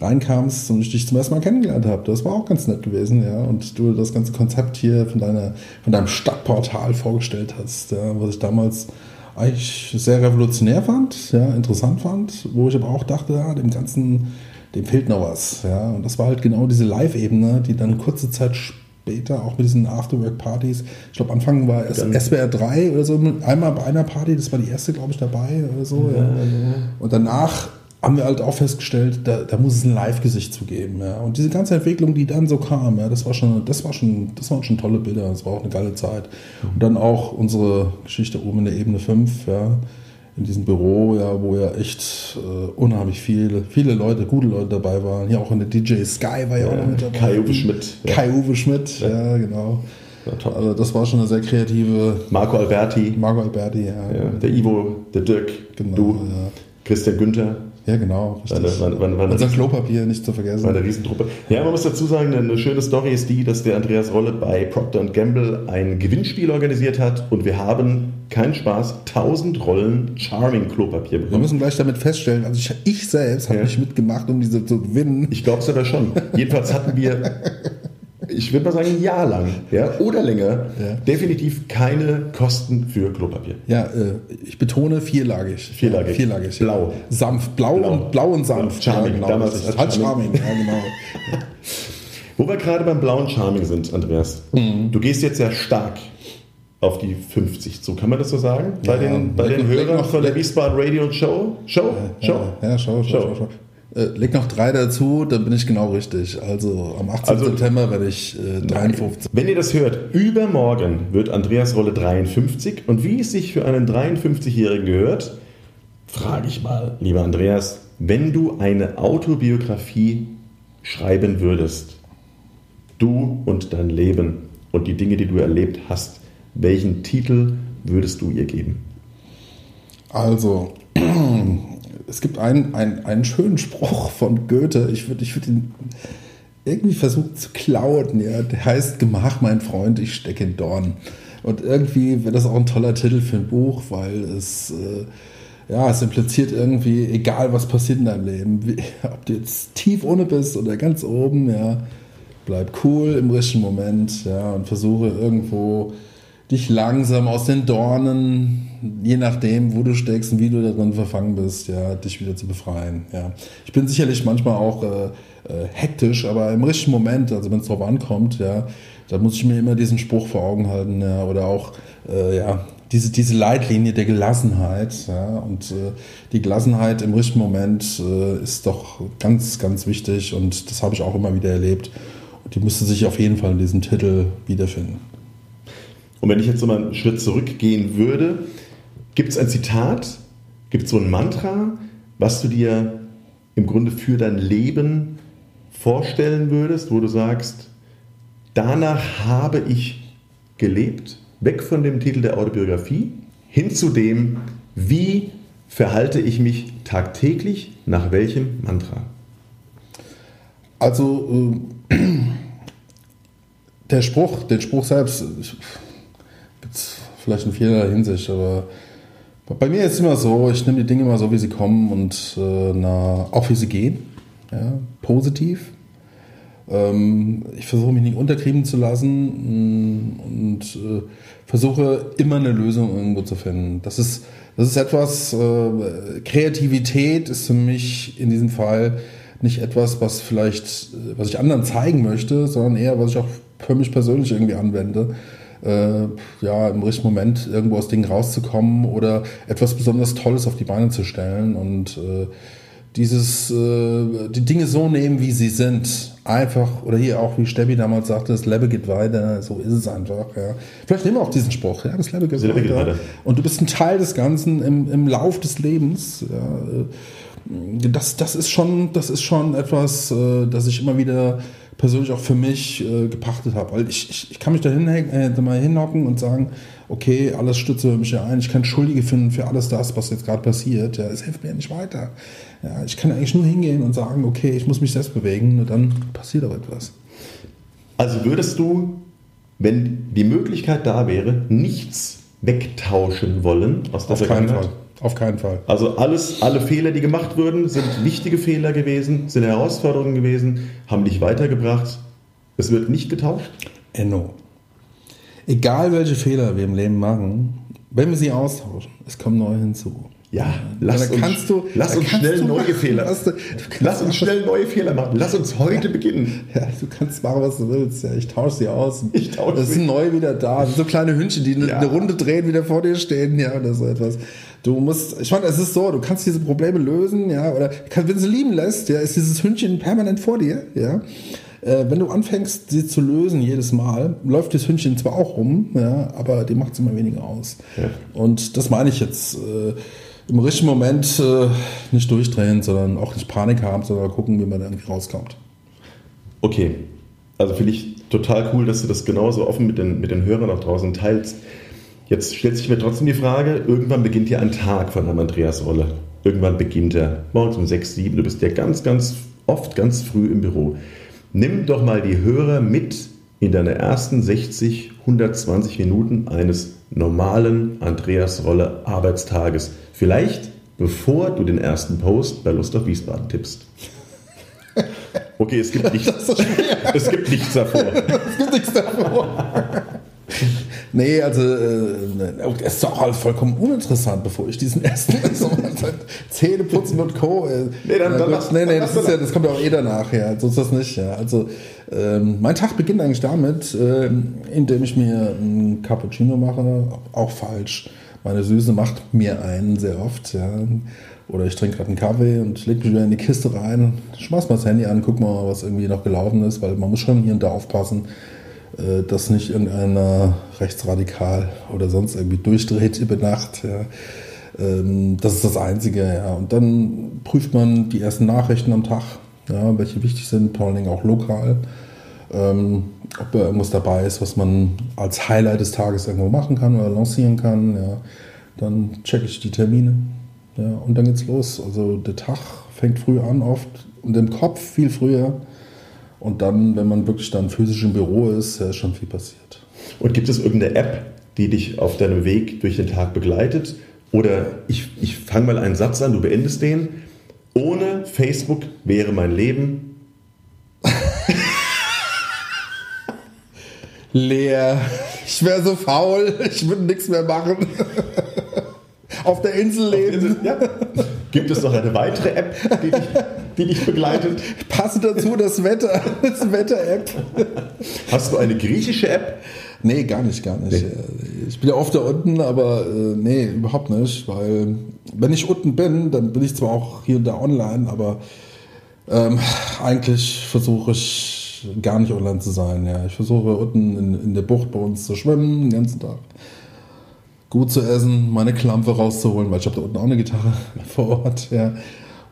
reinkamst und ich dich zum ersten Mal kennengelernt habe. Das war auch ganz nett gewesen, ja. Und du das ganze Konzept hier von, deiner, von deinem Stadtportal vorgestellt hast, ja, was ich damals eigentlich sehr revolutionär fand, ja, interessant fand, wo ich aber auch dachte, ja, dem Ganzen, dem fehlt noch was, ja. Und das war halt genau diese Live-Ebene, die dann kurze Zeit später auch mit diesen Afterwork-Partys, ich glaube Anfang war es SWR 3 oder so, einmal bei einer Party, das war die erste, glaube ich, dabei oder so, ja. ja. Und danach haben wir halt auch festgestellt, da, da muss es ein Live-Gesicht zu geben. Ja. Und diese ganze Entwicklung, die dann so kam, ja, das war schon, das war schon, das waren schon tolle Bilder, das war auch eine geile Zeit. Und dann auch unsere Geschichte oben in der Ebene 5, ja, in diesem Büro, ja, wo ja echt äh, unheimlich viele, viele Leute, gute Leute dabei waren. Hier auch in der DJ Sky war ja, ja auch noch mit dabei. Kai-Uwe Schmidt. Kai-Uwe Schmidt, ja, ja genau. Ja, also das war schon eine sehr kreative. Marco Alberti. Marco Alberti, ja. der Ivo, der Dirk, genau, du, Christian Günther. Ja, genau. Richtig. War, war, war Unser Klopapier nicht zu vergessen. War eine Riesentruppe. Ja, man muss dazu sagen, eine schöne Story ist die, dass der Andreas Rolle bei Procter Gamble ein Gewinnspiel organisiert hat und wir haben, kein Spaß, 1000 Rollen Charming Klopapier bekommen. Wir müssen gleich damit feststellen, also ich, ich selbst habe ja. nicht mitgemacht, um diese zu gewinnen. Ich glaube es aber schon. Jedenfalls hatten wir ich würde mal sagen, ein Jahr lang ja, oder länger Ja. definitiv keine Kosten für Klopapier. Ja, äh, ich betone vierlagig. Vierlagig. Ja, vierlagig. Blau. Sanft. Blau, Blau. und blau und sanft. Charming, Ja, genau. damals als Halt Charming. Charming, ja, genau. Wo wir gerade beim blauen Charming sind, Andreas. Mhm. Du gehst jetzt ja stark auf die 50 zu. Kann man das so sagen? Bei Ja, den, bei den Hörern noch- von der Wiesbaden Radio Show? Show? Show? Ja, ja schau, schau, Show. Äh, leg noch drei dazu, dann bin ich genau richtig. Also am 18. Also- September werde ich äh, 53. Wenn ihr das hört, übermorgen wird Andreas Rolle 53 und wie es sich für einen 53-Jährigen gehört, frage ich mal, lieber Andreas, wenn du eine Autobiografie schreiben würdest, du und dein Leben und die Dinge, die du erlebt hast, welchen Titel würdest du ihr geben? Also, es gibt einen, einen, einen schönen Spruch von Goethe. Ich würde ich würd ihn irgendwie versuchen zu klauen. Ja. Der heißt Gemach, mein Freund, ich stecke in Dorn. Und irgendwie wäre das auch ein toller Titel für ein Buch, weil es, äh, ja, es impliziert irgendwie, egal was passiert in deinem Leben, wie, ob du jetzt tief ohne bist oder ganz oben, ja, bleib cool im richtigen Moment, ja, und versuche irgendwo dich langsam aus den Dornen, je nachdem, wo du steckst und wie du darin verfangen bist, ja, dich wieder zu befreien. Ja. Ich bin sicherlich manchmal auch äh, äh, hektisch, aber im richtigen Moment, also wenn es drauf ankommt, ja, da muss ich mir immer diesen Spruch vor Augen halten, ja, oder auch äh, ja, diese, diese Leitlinie der Gelassenheit, ja, und äh, die Gelassenheit im richtigen Moment äh, ist doch ganz, ganz wichtig und das habe ich auch immer wieder erlebt. Und die müsste sich auf jeden Fall in diesem Titel wiederfinden. Und wenn ich jetzt so mal einen Schritt zurückgehen würde, gibt es ein Zitat, gibt es so ein Mantra, was du dir im Grunde für dein Leben vorstellen würdest, wo du sagst, danach habe ich gelebt, weg von dem Titel der Autobiografie, hin zu dem, wie verhalte ich mich tagtäglich, nach welchem Mantra? Also äh, der Spruch, den Spruch selbst, vielleicht in vielerlei Hinsicht, aber bei mir ist es immer so, ich nehme die Dinge mal so, wie sie kommen und äh, na, auch wie sie gehen, ja, positiv. Ähm, ich versuche mich nicht unterkriegen zu lassen mh, und äh, versuche immer eine Lösung irgendwo zu finden. Das ist, das ist etwas, äh, Kreativität ist für mich in diesem Fall nicht etwas, was vielleicht, was ich anderen zeigen möchte, sondern eher, was ich auch für mich persönlich irgendwie anwende. Äh, ja, im richtigen Moment irgendwo aus Dingen rauszukommen oder etwas besonders Tolles auf die Beine zu stellen und äh, dieses, äh, die Dinge so nehmen, wie sie sind. Einfach, oder hier auch, wie Steffi damals sagte, das Leben geht weiter, so ist es einfach. Ja. Vielleicht nehmen wir auch diesen Spruch, ja, das Leben geht, Leben geht weiter. weiter. Und du bist ein Teil des Ganzen im, im Lauf des Lebens. Ja. äh, Das, das, ist schon, das ist schon etwas, äh, das ich immer wieder persönlich auch für mich äh, gepachtet habe. Weil ich, ich, ich kann mich da äh, mal hinhocken und sagen, okay, alles stütze mich ja ein. Ich kann Schuldige finden für alles das, was jetzt gerade passiert. Ja, es hilft mir ja nicht weiter. Ja, ich kann eigentlich nur hingehen und sagen, okay, ich muss mich selbst bewegen und dann passiert auch etwas. Also würdest du, wenn die Möglichkeit da wäre, nichts wegtauschen wollen aus der Auf Vergangenheit? Auf keinen Fall. Also alles, alle Fehler, die gemacht wurden, sind wichtige Fehler gewesen, sind Herausforderungen gewesen, haben dich weitergebracht. Es wird nicht getauscht. Enno. Egal welche Fehler wir im Leben machen, wenn wir sie austauschen, es kommen neue hinzu. Ja, lass uns, kannst du, lass uns schnell neue machen, Fehler. du- Lass uns machen, schnell neue Fehler machen. Lass uns heute beginnen. Ja, du kannst machen, was du willst. Ja, ich tausche sie aus. Ich tausche Das sie. sind neu wieder da. So kleine Hündchen, die eine, Ja. eine Runde drehen, wieder vor dir stehen, ja, oder so etwas. Du musst, ich meine, es ist so, du kannst diese Probleme lösen, ja, oder kann, wenn sie lieben lässt, ja, ist dieses Hündchen permanent vor dir, ja. Äh, wenn du anfängst, sie zu lösen jedes Mal, läuft das Hündchen zwar auch rum, ja, aber die macht es immer weniger aus. Ja. Und das meine ich jetzt. Äh, im richtigen Moment äh, nicht durchdrehen, sondern auch nicht Panik haben, sondern gucken, wie man da rauskommt. Okay, also finde ich total cool, dass du das genauso offen mit den, mit den Hörern auch draußen teilst. Jetzt stellt sich mir trotzdem die Frage, irgendwann beginnt ja ein Tag von einem Andreas Rolle. Irgendwann beginnt er morgens um 6, 7, du bist ja ganz, ganz oft ganz früh im Büro. Nimm doch mal die Hörer mit in deine ersten 60, 120 Minuten eines normalen Andreas Rolle Arbeitstages. Vielleicht bevor du den ersten Post bei Lust auf Wiesbaden tippst. Okay, es gibt nichts. es gibt nichts davor. Es gibt nichts davor. Nee, also äh, es ist doch alles vollkommen uninteressant, bevor ich diesen ersten so, Zähne putzen und Co. Äh, Nee, dann- dann mach- nee, nee, das, ist ja, das kommt ja auch eh danach, ja. So ist das nicht, ja. Also ähm, mein Tag beginnt eigentlich damit, ähm, indem ich mir einen Cappuccino mache, auch falsch. Meine Süße macht mir einen sehr oft, ja. Oder ich trinke gerade einen Kaffee und leg mich wieder in die Kiste rein, schmeiß mal das Handy an, guck mal, was irgendwie noch gelaufen ist, weil man muss schon hier und da aufpassen, dass nicht irgendeiner rechtsradikal oder sonst irgendwie durchdreht über Nacht. Ja. Ähm, das ist das Einzige, ja. Und dann prüft man die ersten Nachrichten am Tag, ja, welche wichtig sind, vor allen Dingen auch lokal. Ähm, ob da irgendwas dabei ist, was man als Highlight des Tages irgendwo machen kann oder lancieren kann, ja. Dann checke ich die Termine. Ja, und dann geht's los. Also der Tag fängt früh an, oft und im Kopf viel früher. Und dann, wenn man wirklich dann physisch im Büro ist, ist schon viel passiert. Und gibt es irgendeine App, die dich auf deinem Weg durch den Tag begleitet? Oder ich, ich fange mal einen Satz an, du beendest den. Ohne Facebook wäre mein Leben. Leer. Ich wäre so faul, ich würde nichts mehr machen. Auf der Insel leben. Ja. Gibt es noch eine weitere App, die dich, die dich begleitet? Passend dazu das Wetter, das Wetter-App. Hast du eine griechische App? Nee, gar nicht, gar nicht. Ich bin ja oft da unten, aber äh, nee, überhaupt nicht, weil wenn ich unten bin, dann bin ich zwar auch hier und da online, aber ähm, eigentlich versuche ich gar nicht online zu sein. Ja. Ich versuche unten in, in der Bucht bei uns zu schwimmen den ganzen Tag. Gut zu essen, meine Klampe rauszuholen, weil ich habe da unten auch eine Gitarre vor Ort. Ja.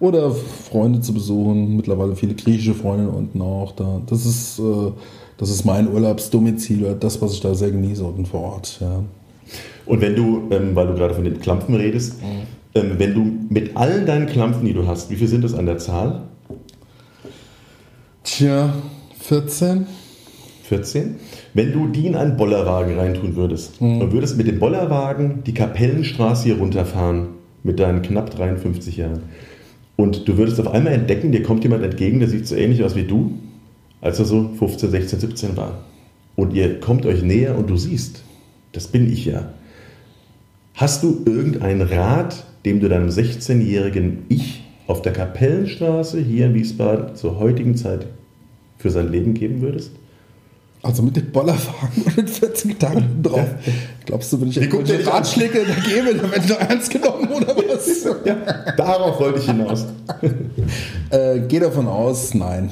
Oder Freunde zu besuchen, mittlerweile viele griechische Freunde unten auch. Da. Das, ist, äh, das ist mein Urlaubsdomizil, oder das, was ich da sehr genieße unten vor Ort. Ja. Und wenn du, ähm, weil du gerade von den Klampfen redest, ähm, wenn du mit allen deinen Klampfen, die du hast, wie viel sind das an der Zahl? Tja, 14? 14. Wenn du die in einen Bollerwagen reintun würdest und würdest mit dem Bollerwagen die Kapellenstraße hier runterfahren mit deinen knapp 53 Jahren und du würdest auf einmal entdecken, dir kommt jemand entgegen, der sieht so ähnlich aus wie du, als er so 15, 16, 17 war. Und ihr kommt euch näher und du siehst, das bin ich ja. Hast du irgendeinen Rat, dem du deinem 16-jährigen Ich auf der Kapellenstraße hier in Wiesbaden zur heutigen Zeit für sein Leben geben würdest? Also mit dem Bollerwagen und den 14 Gitarren drauf. Glaubst du, wenn ich irgendwelche. Ratschläge da gebe, dann werde ich noch ernst genommen oder was? Ja, darauf wollte ich hinaus. äh, geh davon aus, nein.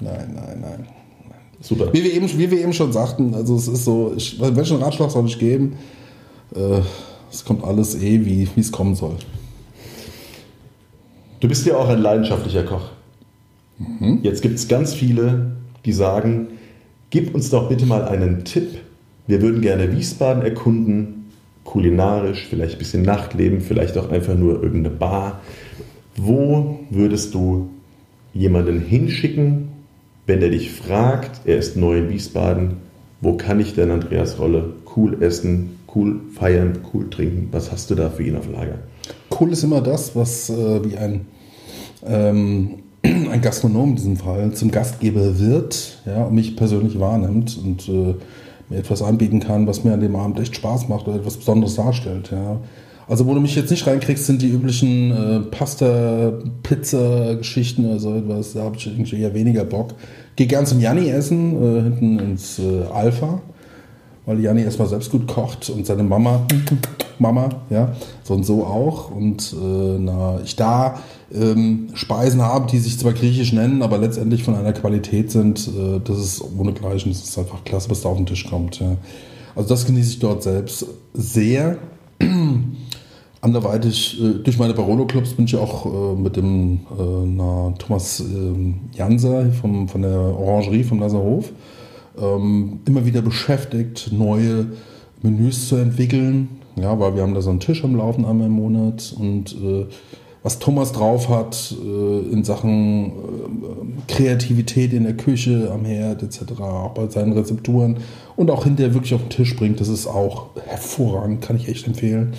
Nein, nein, nein. Super. Wie wir eben, wie wir eben schon sagten, also es ist so, ich, welchen Ratschlag soll ich geben? Äh, es kommt alles eh, wie wie es kommen soll. Du bist ja auch ein leidenschaftlicher Koch. Jetzt gibt es ganz viele, die sagen, gib uns doch bitte mal einen Tipp. Wir würden gerne Wiesbaden erkunden, kulinarisch, vielleicht ein bisschen Nachtleben, vielleicht auch einfach nur irgendeine Bar. Wo würdest du jemanden hinschicken, wenn der dich fragt, er ist neu in Wiesbaden, wo kann ich denn Andreas Rolle cool essen, cool feiern, cool trinken? Was hast du da für ihn auf Lager? Cool ist immer das, was äh, wie ein, ähm, ein Gastronom in diesem Fall zum Gastgeber wird ja, und mich persönlich wahrnimmt und äh, mir etwas anbieten kann, was mir an dem Abend echt Spaß macht oder etwas Besonderes darstellt. Ja. Also wo du mich jetzt nicht reinkriegst, sind die üblichen äh, Pasta-Pizza-Geschichten oder so etwas. Da habe ich irgendwie eher weniger Bock. Geh gern zum Janni essen, äh, hinten ins äh, Alpha weil Janni erstmal selbst gut kocht und seine Mama, Mama, ja, so und so auch. Und äh, na, ich da ähm, Speisen habe, die sich zwar griechisch nennen, aber letztendlich von einer Qualität sind, äh, das ist ohnegleichen, das ist einfach klasse, was da auf den Tisch kommt. Ja. Also das genieße ich dort selbst sehr. Anderweitig, äh, durch meine Barolo-Clubs bin ich auch äh, mit dem äh, na, Thomas ähm, Janser vom, von der Orangerie vom Lasserhof ähm, immer wieder beschäftigt, neue Menüs zu entwickeln. Ja, weil wir haben da so einen Tisch am Laufen einmal im Monat und äh, was Thomas drauf hat äh, in Sachen äh, Kreativität in der Küche, am Herd etc., auch bei seinen Rezepturen und auch hinterher wirklich auf den Tisch bringt, das ist auch hervorragend, kann ich echt empfehlen.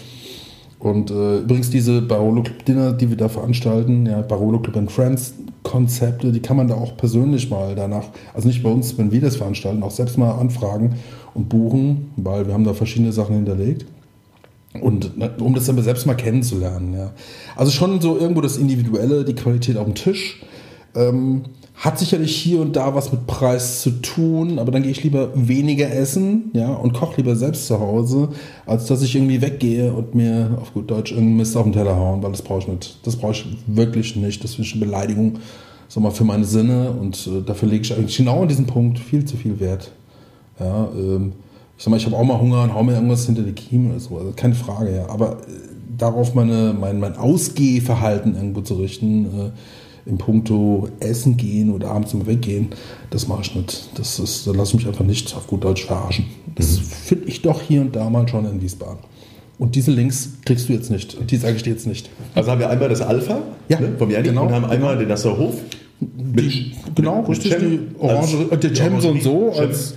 Und äh, übrigens diese Barolo Club Dinner, die wir da veranstalten, ja, Barolo Club and Friends Konzepte, die kann man da auch persönlich mal danach, also nicht bei uns, wenn wir das veranstalten, auch selbst mal anfragen und buchen, weil wir haben da verschiedene Sachen hinterlegt. Und um das dann selbst mal kennenzulernen, ja. Also schon so irgendwo das Individuelle, die Qualität auf dem Tisch. Ähm, hat sicherlich hier und da was mit Preis zu tun, aber dann gehe ich lieber weniger essen, ja, und koche lieber selbst zu Hause, als dass ich irgendwie weggehe und mir auf gut Deutsch irgendeinen Mist auf den Teller hauen, weil das brauche ich nicht. Das brauche ich wirklich nicht. Das ist eine Beleidigung, sag mal, für meine Sinne und äh, dafür lege ich eigentlich genau an diesem Punkt viel zu viel Wert. Ja, ähm, ich sag mal, ich habe auch mal Hunger und hau mir irgendwas hinter die Kiemen oder so, also keine Frage, ja. Aber äh, darauf meine, mein, mein Ausgehverhalten irgendwo zu richten, äh, in puncto Essen gehen oder abends im Weggehen, das mache ich nicht. Das ist, da lasse ich mich einfach nicht auf gut Deutsch verarschen. Das mhm. finde ich doch hier und da mal schon in Wiesbaden. Und diese Links kriegst du jetzt nicht. Die sage ich dir jetzt nicht. Also haben wir einmal das Alpha ja, ne, vom Janik genau, und haben einmal den Nassauer Hof. Die, genau, mit richtig, Cem, die Orange, als, der Cem so und so, als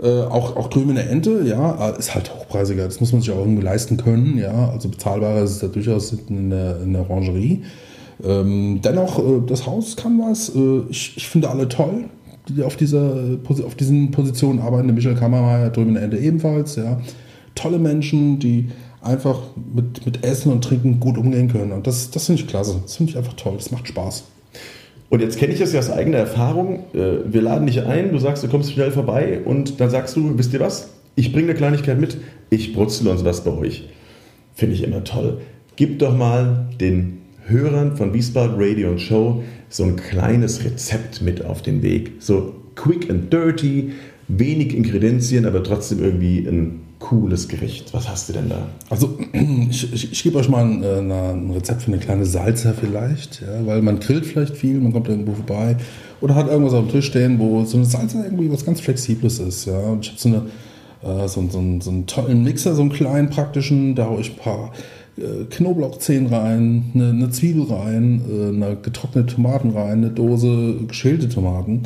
äh, auch, auch Krümene Ente, ja, ist halt hochpreisiger. Das muss man sich auch irgendwie leisten können, ja. Also bezahlbarer ist es ja durchaus in der, in der Orangerie. Ähm, dennoch, äh, das Haus kann was. Äh, ich, ich finde alle toll, die auf, dieser, auf diesen Positionen arbeiten. Der Michael Kammermeier drüben in der Ende ebenfalls. Ja. Tolle Menschen, die einfach mit, mit Essen und Trinken gut umgehen können. Und das, das finde ich klasse. Das finde ich einfach toll. Das macht Spaß. Und jetzt kenne ich das ja aus eigener Erfahrung. Äh, wir laden dich ein, du sagst, du kommst schnell vorbei und dann sagst du, wisst ihr was? Ich bringe eine Kleinigkeit mit, ich brutzel uns was bei euch. Finde ich immer toll. Gib doch mal den Hörern von Wiesbaden Radio und Show so ein kleines Rezept mit auf den Weg. So quick and dirty, wenig Ingredienzien, aber trotzdem irgendwie ein cooles Gericht. Was hast du denn da? Also ich, ich, ich gebe euch mal ein, äh, ein, Rezept für eine kleine Salsa vielleicht, ja, weil man grillt vielleicht viel, man kommt irgendwo vorbei oder hat irgendwas auf dem Tisch stehen, wo so eine Salsa irgendwie was ganz Flexibles ist. Ja. Und ich habe so, eine, äh, so, so, so einen tollen Mixer, so einen kleinen praktischen, da haue ich ein paar äh, Knoblauchzehen rein, eine, eine, Zwiebel rein, eine getrocknete Tomaten rein, eine Dose geschälte Tomaten,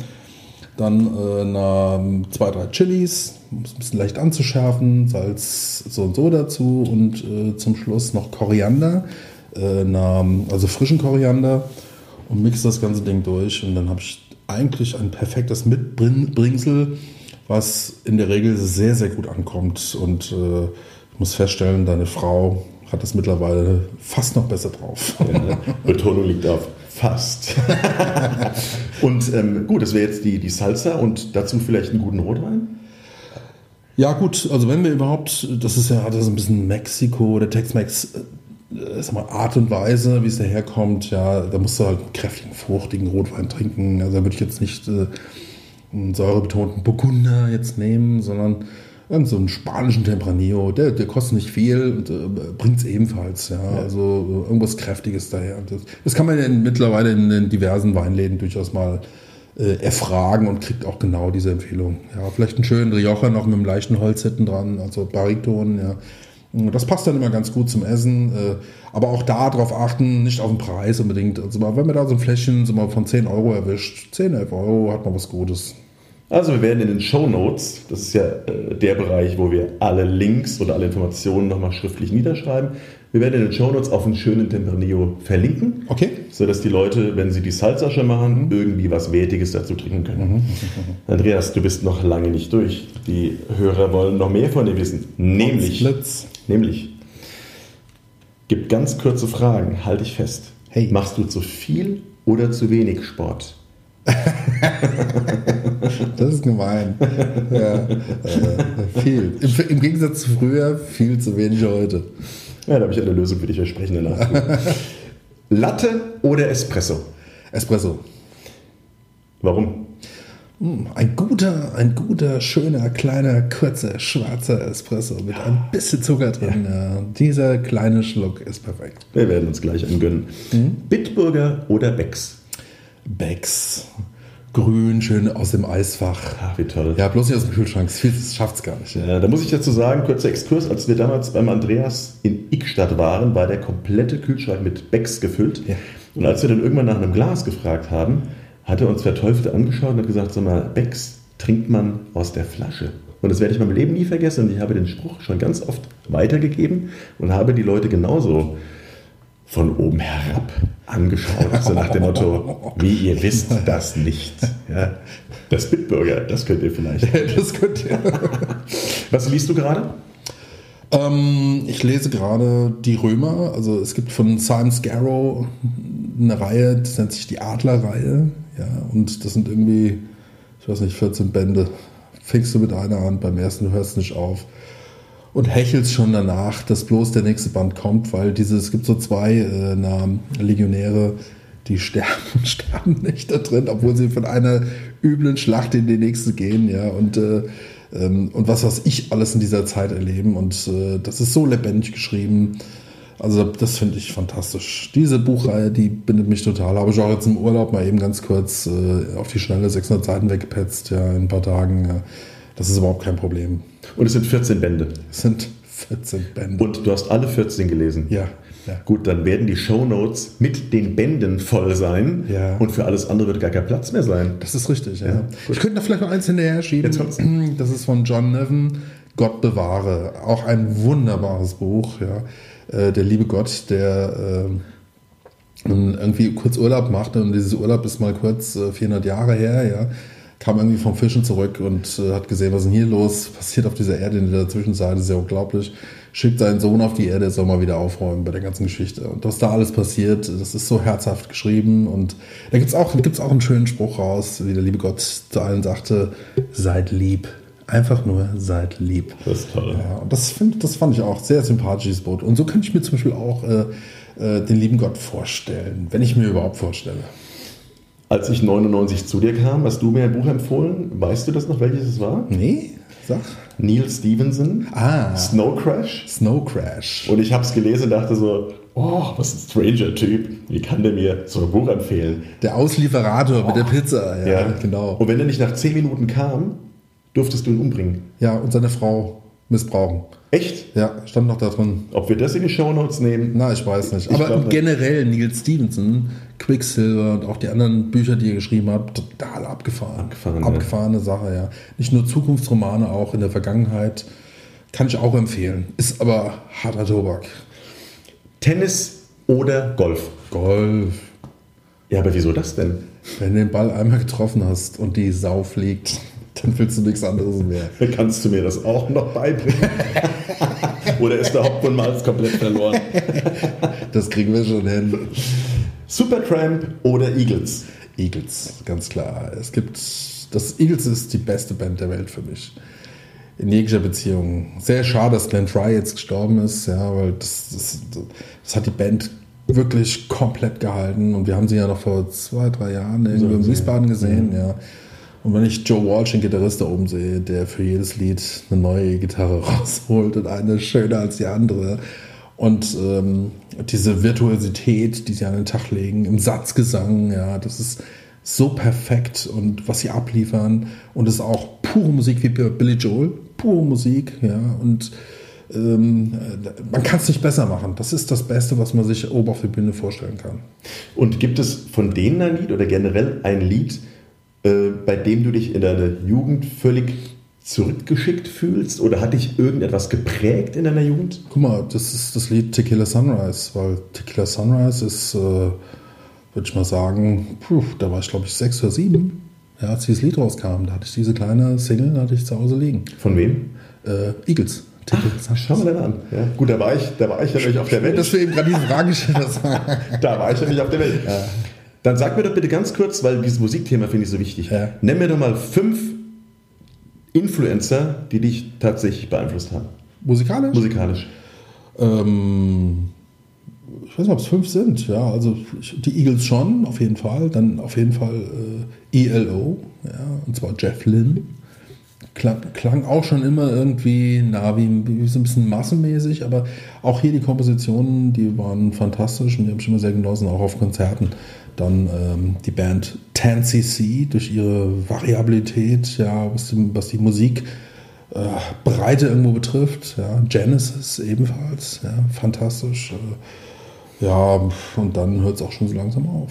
dann äh, eine, zwei, drei Chilis, um es ein bisschen leicht anzuschärfen, Salz so und so dazu und äh, zum Schluss noch Koriander, äh, eine, also frischen Koriander und mixe das ganze Ding durch und dann habe ich eigentlich ein perfektes Mitbringsel, was in der Regel sehr, sehr gut ankommt und äh, ich muss feststellen, deine Frau hat es mittlerweile fast noch besser drauf. Ja, ne? Betonung liegt auf fast. und ähm, gut, das wäre jetzt die, die Salsa und dazu vielleicht einen guten Rotwein? Ja, gut, also wenn wir überhaupt, das ist ja das ist ein bisschen Mexiko oder Tex-Mex, äh, sag mal, Art und Weise, wie es daherkommt, ja, da musst du halt einen kräftigen, fruchtigen Rotwein trinken. Also da würde ich jetzt nicht äh, einen säurebetonten Burgunder jetzt nehmen, sondern irgend so einen spanischen Tempranillo, der, der kostet nicht viel und äh, bringt es ebenfalls. Ja? ja? Also äh, irgendwas Kräftiges daher. Das, das kann man ja mittlerweile in den diversen Weinläden durchaus mal äh, erfragen und kriegt auch genau diese Empfehlung. Ja, vielleicht einen schönen Rioja noch mit einem leichten Holz hinten dran, also Bariton, ja. Das passt dann immer ganz gut zum Essen. Äh, aber auch da darauf achten, nicht auf den Preis unbedingt. Also wenn man da so ein Fläschchen so mal von 10 Euro erwischt, 10, 11 Euro hat man was Gutes. Also wir werden in den Show Notes, das ist ja äh, der Bereich, wo wir alle Links oder alle Informationen nochmal schriftlich niederschreiben, wir werden in den Show Notes auf einen schönen Tempranillo verlinken, okay. sodass die Leute, wenn sie die Salsa schon machen, mhm. irgendwie was Wertiges dazu trinken können. Mhm. Andreas, du bist noch lange nicht durch. Die Hörer wollen noch mehr von dir wissen. Nämlich, nämlich, gibt ganz kurze Fragen, halte ich fest. Hey. Machst du zu viel oder zu wenig Sport? das ist gemein. Ja, äh, viel. Im, Im, Gegensatz zu früher, viel zu wenig heute. Ja, da habe ich eine Lösung für dich versprechen danach. Latte oder Espresso? Espresso. Warum? Hm, ein guter, ein guter, schöner, kleiner, kurzer, schwarzer Espresso mit ein bisschen Zucker drin. Ja. Ja. Dieser kleine Schluck ist perfekt. Wir werden uns gleich angönnen. Mhm. Bitburger oder Becks? Becks. Grün, schön aus dem Eisfach. Ach, wie toll. Ja, bloß nicht aus dem Kühlschrank. Das schafft es gar nicht. Ja, da muss ich dazu sagen, kurzer Exkurs, als wir damals beim Andreas in Ickstadt waren, war der komplette Kühlschrank mit Becks gefüllt. Ja. Und als wir dann irgendwann nach einem Glas gefragt haben, hat er uns verteufelt angeschaut und hat gesagt, sag mal, Becks, trinkt man aus der Flasche. Und das werde ich meinem Leben nie vergessen. Und ich habe den Spruch schon ganz oft weitergegeben und habe die Leute genauso von oben herab angeschaut. So nach dem Motto, wie ihr wisst das nicht. Ja, das Bitburger, das könnt ihr vielleicht. das könnt ihr. Was liest du gerade? Ähm, ich lese gerade Die Römer. Also es gibt von Simon Scarrow eine Reihe, das nennt sich die Adlerreihe. Ja, und das sind irgendwie, ich weiß nicht, 14 Bände. Fängst du mit einer an, beim ersten du hörst nicht auf. Und hechelst schon danach, dass bloß der nächste Band kommt, weil diese, es gibt so zwei äh, na, Legionäre, die sterben, sterben nicht da drin, obwohl sie von einer üblen Schlacht in die nächste gehen, ja. Und äh, ähm, und was, was ich alles in dieser Zeit erleben. Und äh, das ist so lebendig geschrieben. Also das finde ich fantastisch. Diese Buchreihe, die bindet mich total. Habe ich auch jetzt im Urlaub mal eben ganz kurz äh, auf die schnelle 600 Seiten weggepetzt, ja, in ein paar Tagen. Ja. Das ist überhaupt kein Problem. Und es sind 14 Bände. Es sind 14 Bände. Und du hast alle 14 gelesen? Ja. Ja. Gut, dann werden die Shownotes mit den Bänden voll sein Ja. und für alles andere wird gar kein Platz mehr sein. Das ist richtig, ja. Ja, ich könnte da vielleicht noch eins hinterher schieben. Jetzt kommt's. Das ist von John Nevin, Gott bewahre. Auch ein wunderbares Buch, ja. Äh, Der liebe Gott, der äh, irgendwie kurz Urlaub machte und dieses Urlaub ist mal kurz äh, 400 Jahre her, ja. Kam irgendwie vom Fischen zurück und äh, hat gesehen, was ist denn hier los? Passiert auf dieser Erde in der Zwischenzeit, das ist ja unglaublich. Schickt seinen Sohn auf die Erde, er soll mal wieder aufräumen bei der ganzen Geschichte. Und was da alles passiert, das ist so herzhaft geschrieben. Und da gibt's auch, gibt's auch einen schönen Spruch raus, wie der liebe Gott zu allen sagte, seid lieb. Einfach nur seid lieb. Das ist toll. Ja, und das, find, das fand ich auch sehr sympathisches Boot. Und so kann ich mir zum Beispiel auch äh, äh, den lieben Gott vorstellen, wenn ich mir überhaupt vorstelle. Als ich 99 zu dir kam, hast du mir ein Buch empfohlen. Weißt du das noch, welches es war? Nee? Sag. Neil Stevenson, Ah. Snow Crash. Snow Crash. Und ich habe es gelesen und dachte so, oh, was ein stranger Typ. Wie kann der mir so ein Buch empfehlen? Der Auslieferator mit der Pizza. Ja, genau. Und wenn er nicht nach 10 Minuten kam, durftest du ihn umbringen. Ja, und seine Frau missbrauchen. Echt? Ja, stand noch da drin. Ob wir das in die Shownotes nehmen? Na, ich weiß nicht. Ich Aber generell Neil Stevenson, Quicksilver und auch die anderen Bücher, die er geschrieben hat, total abgefahren. Abgefahren, ja. Abgefahrene Sache, ja. Nicht nur Zukunftsromane, auch in der Vergangenheit. Kann ich auch empfehlen. Ist aber harter Tobak. Tennis oder Golf? Golf. Ja, aber wieso das denn? Wenn du den Ball einmal getroffen hast und die Sau fliegt, dann willst du nichts anderes mehr. Kannst du mir das auch noch beibringen? oder ist der Hauptmann mal komplett verloren? Das kriegen wir schon hin. Supertramp oder Eagles? Eagles, ganz klar. Es gibt, das Eagles ist die beste Band der Welt für mich. In jeglicher Beziehung. Sehr schade, dass Glenn Fry jetzt gestorben ist, ja, weil das, das, das hat die Band wirklich komplett gehalten und wir haben sie ja noch vor zwei, drei Jahren irgendwo in Wiesbaden gesehen, ja. Und wenn ich Joe Walsh, den Gitarrist da oben sehe, der für jedes Lied eine neue Gitarre rausholt und eine schöner als die andere. Und ähm, diese Virtuosität, die sie an den Tag legen, im Satzgesang, ja, das ist so perfekt und was sie abliefern. Und es ist auch pure Musik wie Billy Joel, pure Musik, ja. Und ähm, äh, man kann es nicht besser machen. Das ist das Beste, was man sich oben auf der Bühne vorstellen kann. Und gibt es von denen ein Lied oder generell ein Lied, äh, bei dem du dich in deiner Jugend völlig zurückgeschickt fühlst? Oder hat dich irgendetwas geprägt in deiner Jugend? Guck mal, das ist das Lied Tequila Sunrise, weil Tequila Sunrise ist, äh, würde ich mal sagen, puh, da war ich glaube ich sechs oder sieben, ja, als dieses Lied rauskam. Da hatte ich diese kleine Single, da hatte ich zu Hause liegen. Von wem? Äh, Eagles. Tequila Schau mal an. Ja. Gut, da war ich, da war ich ja nicht auf der Welt. Dass du eben gerade diese Frage gestellt hast. Da war ich ja nicht auf der Welt. Dann sag mir doch bitte ganz kurz, weil dieses Musikthema finde ich so wichtig. Ja. Nenn mir doch mal fünf Influencer, die dich tatsächlich beeinflusst haben. Musikalisch? Musikalisch. Ähm, ich weiß nicht, ob es fünf sind. Ja, also die Eagles schon, auf jeden Fall. Dann auf jeden Fall äh, ELO, ja, und zwar Jeff Lynne. Klang, klang auch schon immer irgendwie nah wie, wie so ein bisschen massenmäßig, aber auch hier die Kompositionen, die waren fantastisch und die habe ich immer sehr genossen, auch auf Konzerten. Dann ähm, die Band 10cc durch ihre Variabilität, ja, was die, was die Musik äh, Breite irgendwo betrifft. Ja. Genesis ebenfalls, ja, fantastisch. Äh, ja, und dann hört es auch schon so langsam auf.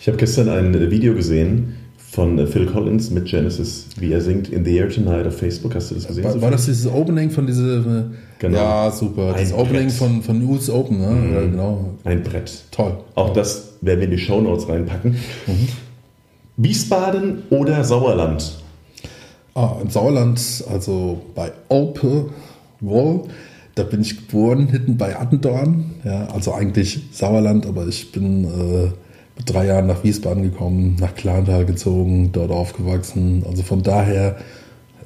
Ich habe gestern ein Video gesehen von Phil Collins mit Genesis, wie er singt In the Air Tonight auf Facebook. Hast du das gesehen? War, war das dieses Opening von dieser. äh, Genau. Ja, super. Ein das Opening Brett. von, von US Open, ne? Ja, genau. Ein Brett. Toll. Auch das werden wir in die Shownotes reinpacken. Mhm. Wiesbaden oder Sauerland? Ah, im Sauerland, also bei Olpe, Woll, da bin ich geboren, hinten bei Attendorn. Ja, also eigentlich Sauerland, aber ich bin äh, mit drei Jahren nach Wiesbaden gekommen, nach Klantal gezogen, dort aufgewachsen. Also von daher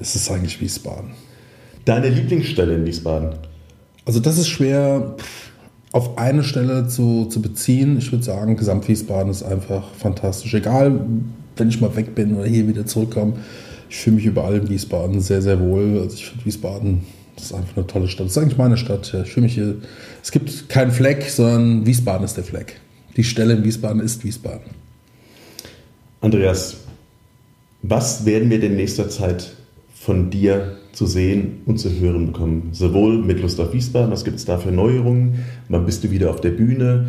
ist es eigentlich Wiesbaden. Deine Lieblingsstelle in Wiesbaden? Also das ist schwer auf eine Stelle zu, zu beziehen. Ich würde sagen, Gesamt-Wiesbaden ist einfach fantastisch. Egal, wenn ich mal weg bin oder hier wieder zurückkomme, ich fühle mich überall in Wiesbaden sehr, sehr wohl. Also ich finde Wiesbaden, ist einfach eine tolle Stadt. Das ist eigentlich meine Stadt. Ich fühle mich hier, es gibt keinen Fleck, sondern Wiesbaden ist der Fleck. Die Stelle in Wiesbaden ist Wiesbaden. Andreas, was werden wir in nächster Zeit von dir zu sehen und zu hören bekommen? Sowohl mit Lust auf Wiesbaden, was gibt es da für Neuerungen? Wann bist du wieder auf der Bühne?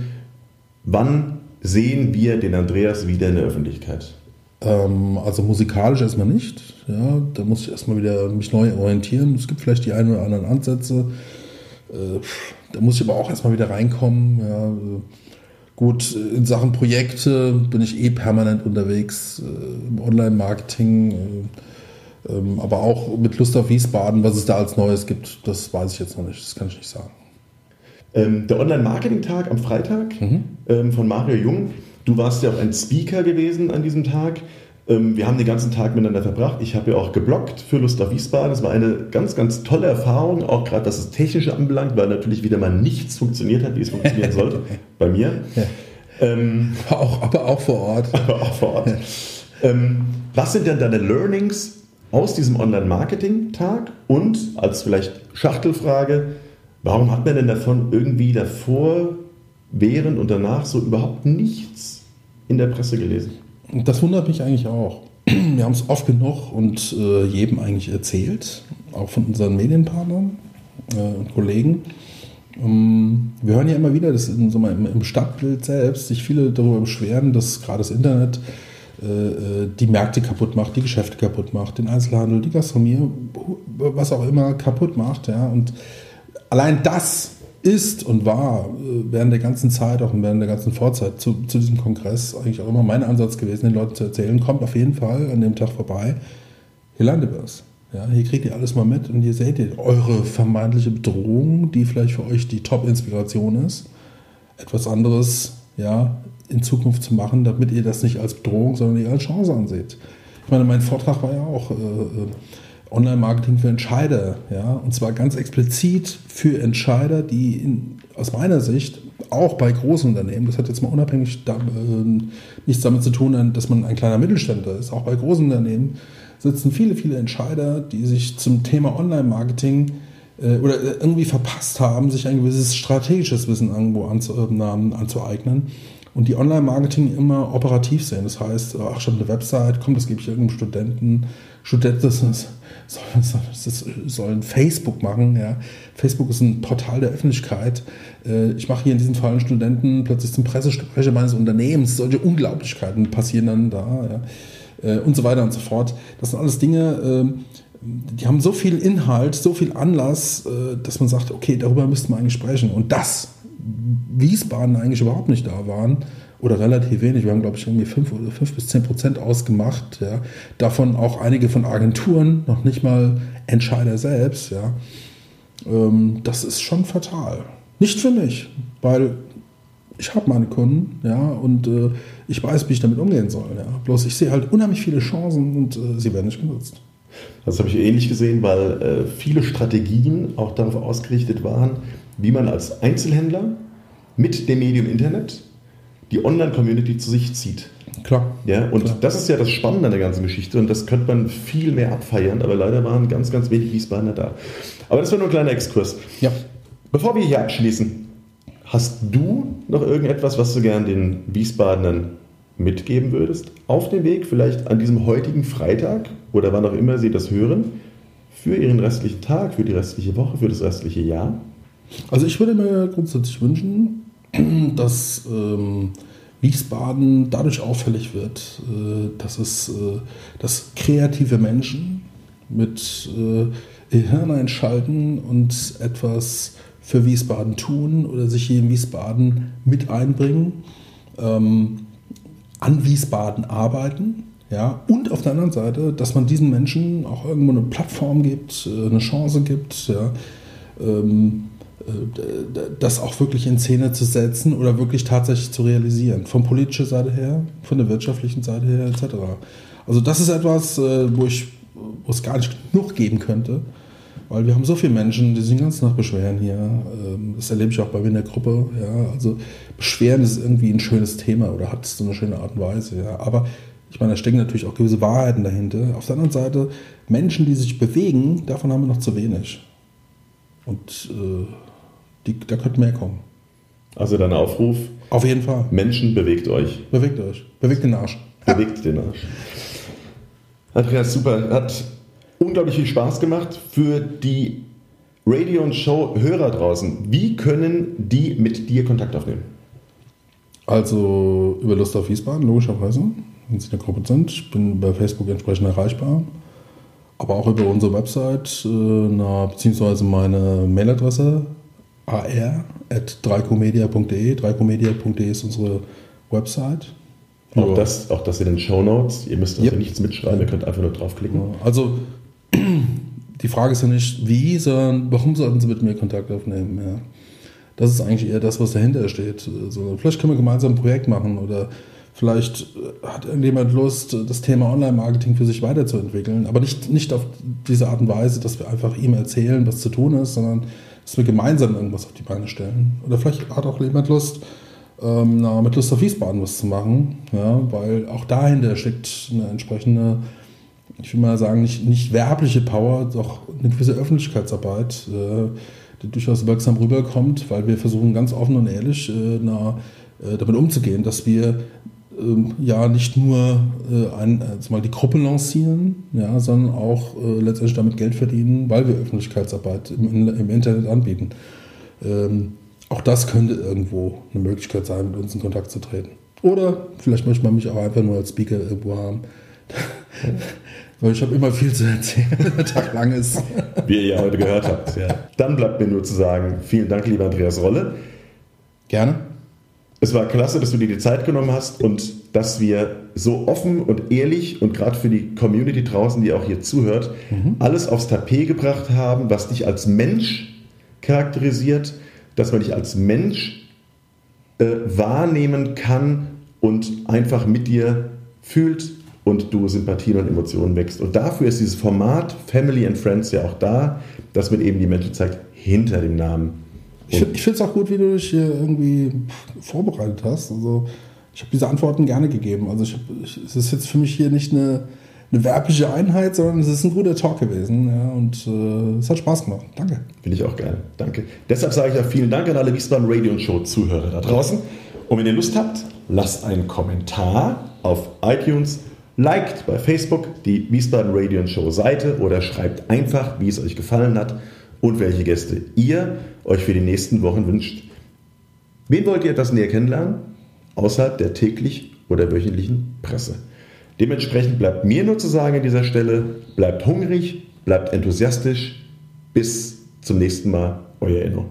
Wann sehen wir den Andreas wieder in der Öffentlichkeit? Ähm, also musikalisch erstmal nicht. Ja, da muss ich erstmal wieder mich neu orientieren. Es gibt vielleicht die ein oder anderen Ansätze. Äh, da muss ich aber auch erstmal wieder reinkommen. Ja, gut, in Sachen Projekte bin ich eh permanent unterwegs äh, im Online-Marketing. Äh, aber auch mit Lust auf Wiesbaden, was es da als Neues gibt, das weiß ich jetzt noch nicht. Das kann ich nicht sagen. Ähm, der Online-Marketing-Tag am Freitag ähm, von Mario Jung. Du warst ja auch ein Speaker gewesen an diesem Tag. Ähm, wir haben den ganzen Tag miteinander verbracht. Ich habe ja auch geblockt für Lust auf Wiesbaden. Es war eine ganz, ganz tolle Erfahrung, auch gerade was das Technische anbelangt, weil natürlich wieder mal nichts funktioniert hat, wie es funktionieren sollte bei mir. Ähm, Aber auch, aber auch vor Ort. aber auch vor Ort. Ähm, was sind denn deine Learnings aus diesem Online-Marketing-Tag? Und als vielleicht Schachtelfrage, warum hat man denn davon irgendwie davor, während und danach so überhaupt nichts in der Presse gelesen? Das wundert mich eigentlich auch. Wir haben es oft genug und äh, jedem eigentlich erzählt, auch von unseren Medienpartnern äh, und Kollegen. Ähm, wir hören ja immer wieder, dass in, so mal im, im Stadtbild selbst sich viele darüber beschweren, dass gerade das Internet die Märkte kaputt macht, die Geschäfte kaputt macht, den Einzelhandel, die Gastronomie, was auch immer kaputt macht. Ja? Und allein das ist und war äh, während der ganzen Zeit, auch während der ganzen Vorzeit zu, zu diesem Kongress eigentlich auch immer mein Ansatz gewesen, den Leuten zu erzählen, kommt auf jeden Fall an dem Tag vorbei, hier landet was. Ja, hier kriegt ihr alles mal mit und hier seht ihr eure vermeintliche Bedrohung, die vielleicht für euch die Top-Inspiration ist, etwas anderes ja, in Zukunft zu machen, damit ihr das nicht als Bedrohung, sondern eher als Chance anseht. Ich meine, mein Vortrag war ja auch äh, äh, Online-Marketing für Entscheider, ja, und zwar ganz explizit für Entscheider, die in, aus meiner Sicht auch bei großen Unternehmen, das hat jetzt mal unabhängig da, äh, nichts damit zu tun, dass man ein kleiner Mittelständler ist, auch bei großen Unternehmen sitzen viele, viele Entscheider, die sich zum Thema Online-Marketing äh, oder äh, irgendwie verpasst haben, sich ein gewisses strategisches Wissen irgendwo anzu, äh, anzueignen und die Online-Marketing immer operativ sehen. Das heißt, ach, ich habe eine Website, komm, das gebe ich irgendeinem Studenten. Studenten das, das, soll, das sollen Facebook machen. Ja. Facebook ist ein Portal der Öffentlichkeit. Äh, Ich mache hier in diesem Fall einen Studenten plötzlich zum Pressesprecher meines Unternehmens. Solche Unglaublichkeiten passieren dann da. Ja und so weiter und so fort. Das sind alles Dinge, ähm, die haben so viel Inhalt, so viel Anlass, äh, dass man sagt, okay, darüber müssten wir eigentlich sprechen. Und das, Wiesbaden eigentlich überhaupt nicht da waren, oder relativ wenig, wir haben glaube ich irgendwie 5 oder 5 bis 10 Prozent ausgemacht, ja. davon auch einige von Agenturen, noch nicht mal Entscheider selbst, ja. Ähm, das ist schon fatal. Nicht für mich, weil ich habe meine Kunden, ja, und äh, ich weiß, wie ich damit umgehen soll. Ja. Bloß ich sehe halt unheimlich viele Chancen und äh, sie werden nicht genutzt. Das habe ich ähnlich gesehen, weil äh, viele Strategien auch darauf ausgerichtet waren, wie man als Einzelhändler mit dem Medium Internet die Online-Community zu sich zieht. Klar. Ja, und Klar. das ist ja das Spannende an der ganzen Geschichte und das könnte man viel mehr abfeiern, aber leider waren ganz, ganz wenig Wiesbadener da. Aber das war nur ein kleiner Exkurs. Ja. Bevor wir hier abschließen, hast du noch irgendetwas, was du gern den Wiesbadenern mitgeben würdest? Auf dem Weg, vielleicht an diesem heutigen Freitag oder wann auch immer sie das hören, für ihren restlichen Tag, für die restliche Woche, für das restliche Jahr? Also ich würde mir grundsätzlich wünschen, dass ähm, Wiesbaden dadurch auffällig wird, äh, dass es äh, dass kreative Menschen mit äh, Hirn einschalten und etwas für Wiesbaden tun oder sich hier in Wiesbaden mit einbringen, ähm, an Wiesbaden arbeiten. Ja, und auf der anderen Seite, dass man diesen Menschen auch irgendwo eine Plattform gibt, äh, eine Chance gibt, ja, ähm, äh, das auch wirklich in Szene zu setzen oder wirklich tatsächlich zu realisieren. Von politischer Seite her, von der wirtschaftlichen Seite her, etc. Also das ist etwas, äh, wo ich wo es gar nicht genug geben könnte. Weil wir haben so viele Menschen, die sich ganzen Tag beschweren hier. Ähm, das erlebe ich auch bei mir in der Gruppe. Ja. Also Beschweren ist irgendwie ein schönes Thema oder hat so eine schöne Art und Weise. Ja. Aber ich meine, da stecken natürlich auch gewisse Wahrheiten dahinter. Auf der anderen Seite, Menschen, die sich bewegen, davon haben wir noch zu wenig. Und äh, die, da könnte mehr kommen. Also dein Aufruf. Auf jeden Fall. Menschen, bewegt euch. Bewegt euch. Bewegt den Arsch. Bewegt den Arsch. Andreas, super. Hat unglaublich viel Spaß gemacht für die Radio und Show Hörer draußen. Wie können die mit dir Kontakt aufnehmen? Also über Lust auf Wiesbaden, logischerweise, wenn sie in der Gruppe sind. Ich bin bei Facebook entsprechend erreichbar. Aber auch über unsere Website, äh, na, beziehungsweise meine Mailadresse ar.dreicomedia.de. Dreicomedia.de ist unsere Website. Auch, Ja. das, auch das in den Show Notes. Ihr müsst also Yep. nichts mitschreiben, ihr könnt einfach nur draufklicken. Also die Frage ist ja nicht wie, sondern warum sollten Sie mit mir Kontakt aufnehmen? Ja. Das ist eigentlich eher das, was dahinter steht. Also, vielleicht können wir gemeinsam ein Projekt machen oder vielleicht äh, hat irgendjemand Lust, das Thema Online-Marketing für sich weiterzuentwickeln. Aber nicht, nicht auf diese Art und Weise, dass wir einfach ihm erzählen, was zu tun ist, sondern dass wir gemeinsam irgendwas auf die Beine stellen. Oder vielleicht hat auch jemand Lust, ähm, na, mit Lust auf Wiesbaden was zu machen, ja, weil auch dahinter steckt eine entsprechende ich will mal sagen, nicht, nicht werbliche Power, doch eine gewisse Öffentlichkeitsarbeit, äh, die durchaus wirksam rüberkommt, weil wir versuchen ganz offen und ehrlich äh, äh, damit umzugehen, dass wir ähm, ja nicht nur ein, zumal die Gruppe lancieren, ja, sondern auch letztendlich damit Geld verdienen, weil wir Öffentlichkeitsarbeit im, im Internet anbieten. Ähm, auch das könnte irgendwo eine Möglichkeit sein, mit uns in Kontakt zu treten. Oder vielleicht möchte man mich auch einfach nur als Speaker irgendwo haben. Weil ich habe immer viel zu erzählen, der Tag lang ist. Wie ihr ja heute gehört habt. Ja. Dann bleibt mir nur zu sagen, vielen Dank, lieber Andreas Rolle. Gerne. Es war klasse, dass du dir die Zeit genommen hast und dass wir so offen und ehrlich und gerade für die Community draußen, die auch hier zuhört, alles aufs Tapet gebracht haben, was dich als Mensch charakterisiert, dass man dich als Mensch äh, wahrnehmen kann und einfach mit dir fühlt und du Sympathien und Emotionen wächst. Und dafür ist dieses Format Family and Friends ja auch da, dass man eben die Menschen zeigt hinter dem Namen. Ich, find- ich finde es auch gut, wie du dich hier irgendwie vorbereitet hast. Also ich habe diese Antworten gerne gegeben. Also ich hab, ich, es ist jetzt für mich hier nicht eine, eine werbliche Einheit, sondern es ist ein guter Talk gewesen. Ja, und äh, es hat Spaß gemacht. Danke. Finde ich auch geil. Danke. Deshalb sage ich auch vielen Dank an alle Wiesbaden Radio und Show Zuhörer da draußen. Und wenn ihr Lust habt, lasst einen Kommentar auf iTunes, liked bei Facebook die Wiesbaden Radio Show Seite oder schreibt einfach, wie es euch gefallen hat und welche Gäste ihr euch für die nächsten Wochen wünscht. Wen wollt ihr etwas näher kennenlernen? Außerhalb der täglich oder wöchentlichen Presse. Dementsprechend bleibt mir nur zu sagen an dieser Stelle, bleibt hungrig, bleibt enthusiastisch. Bis zum nächsten Mal, euer Enno.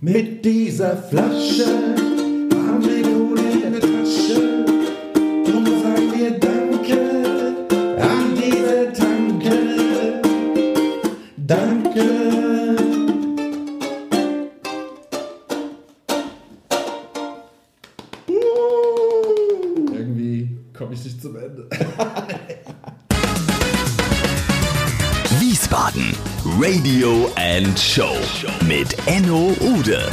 Mit dieser Flasche mit Enno Ude.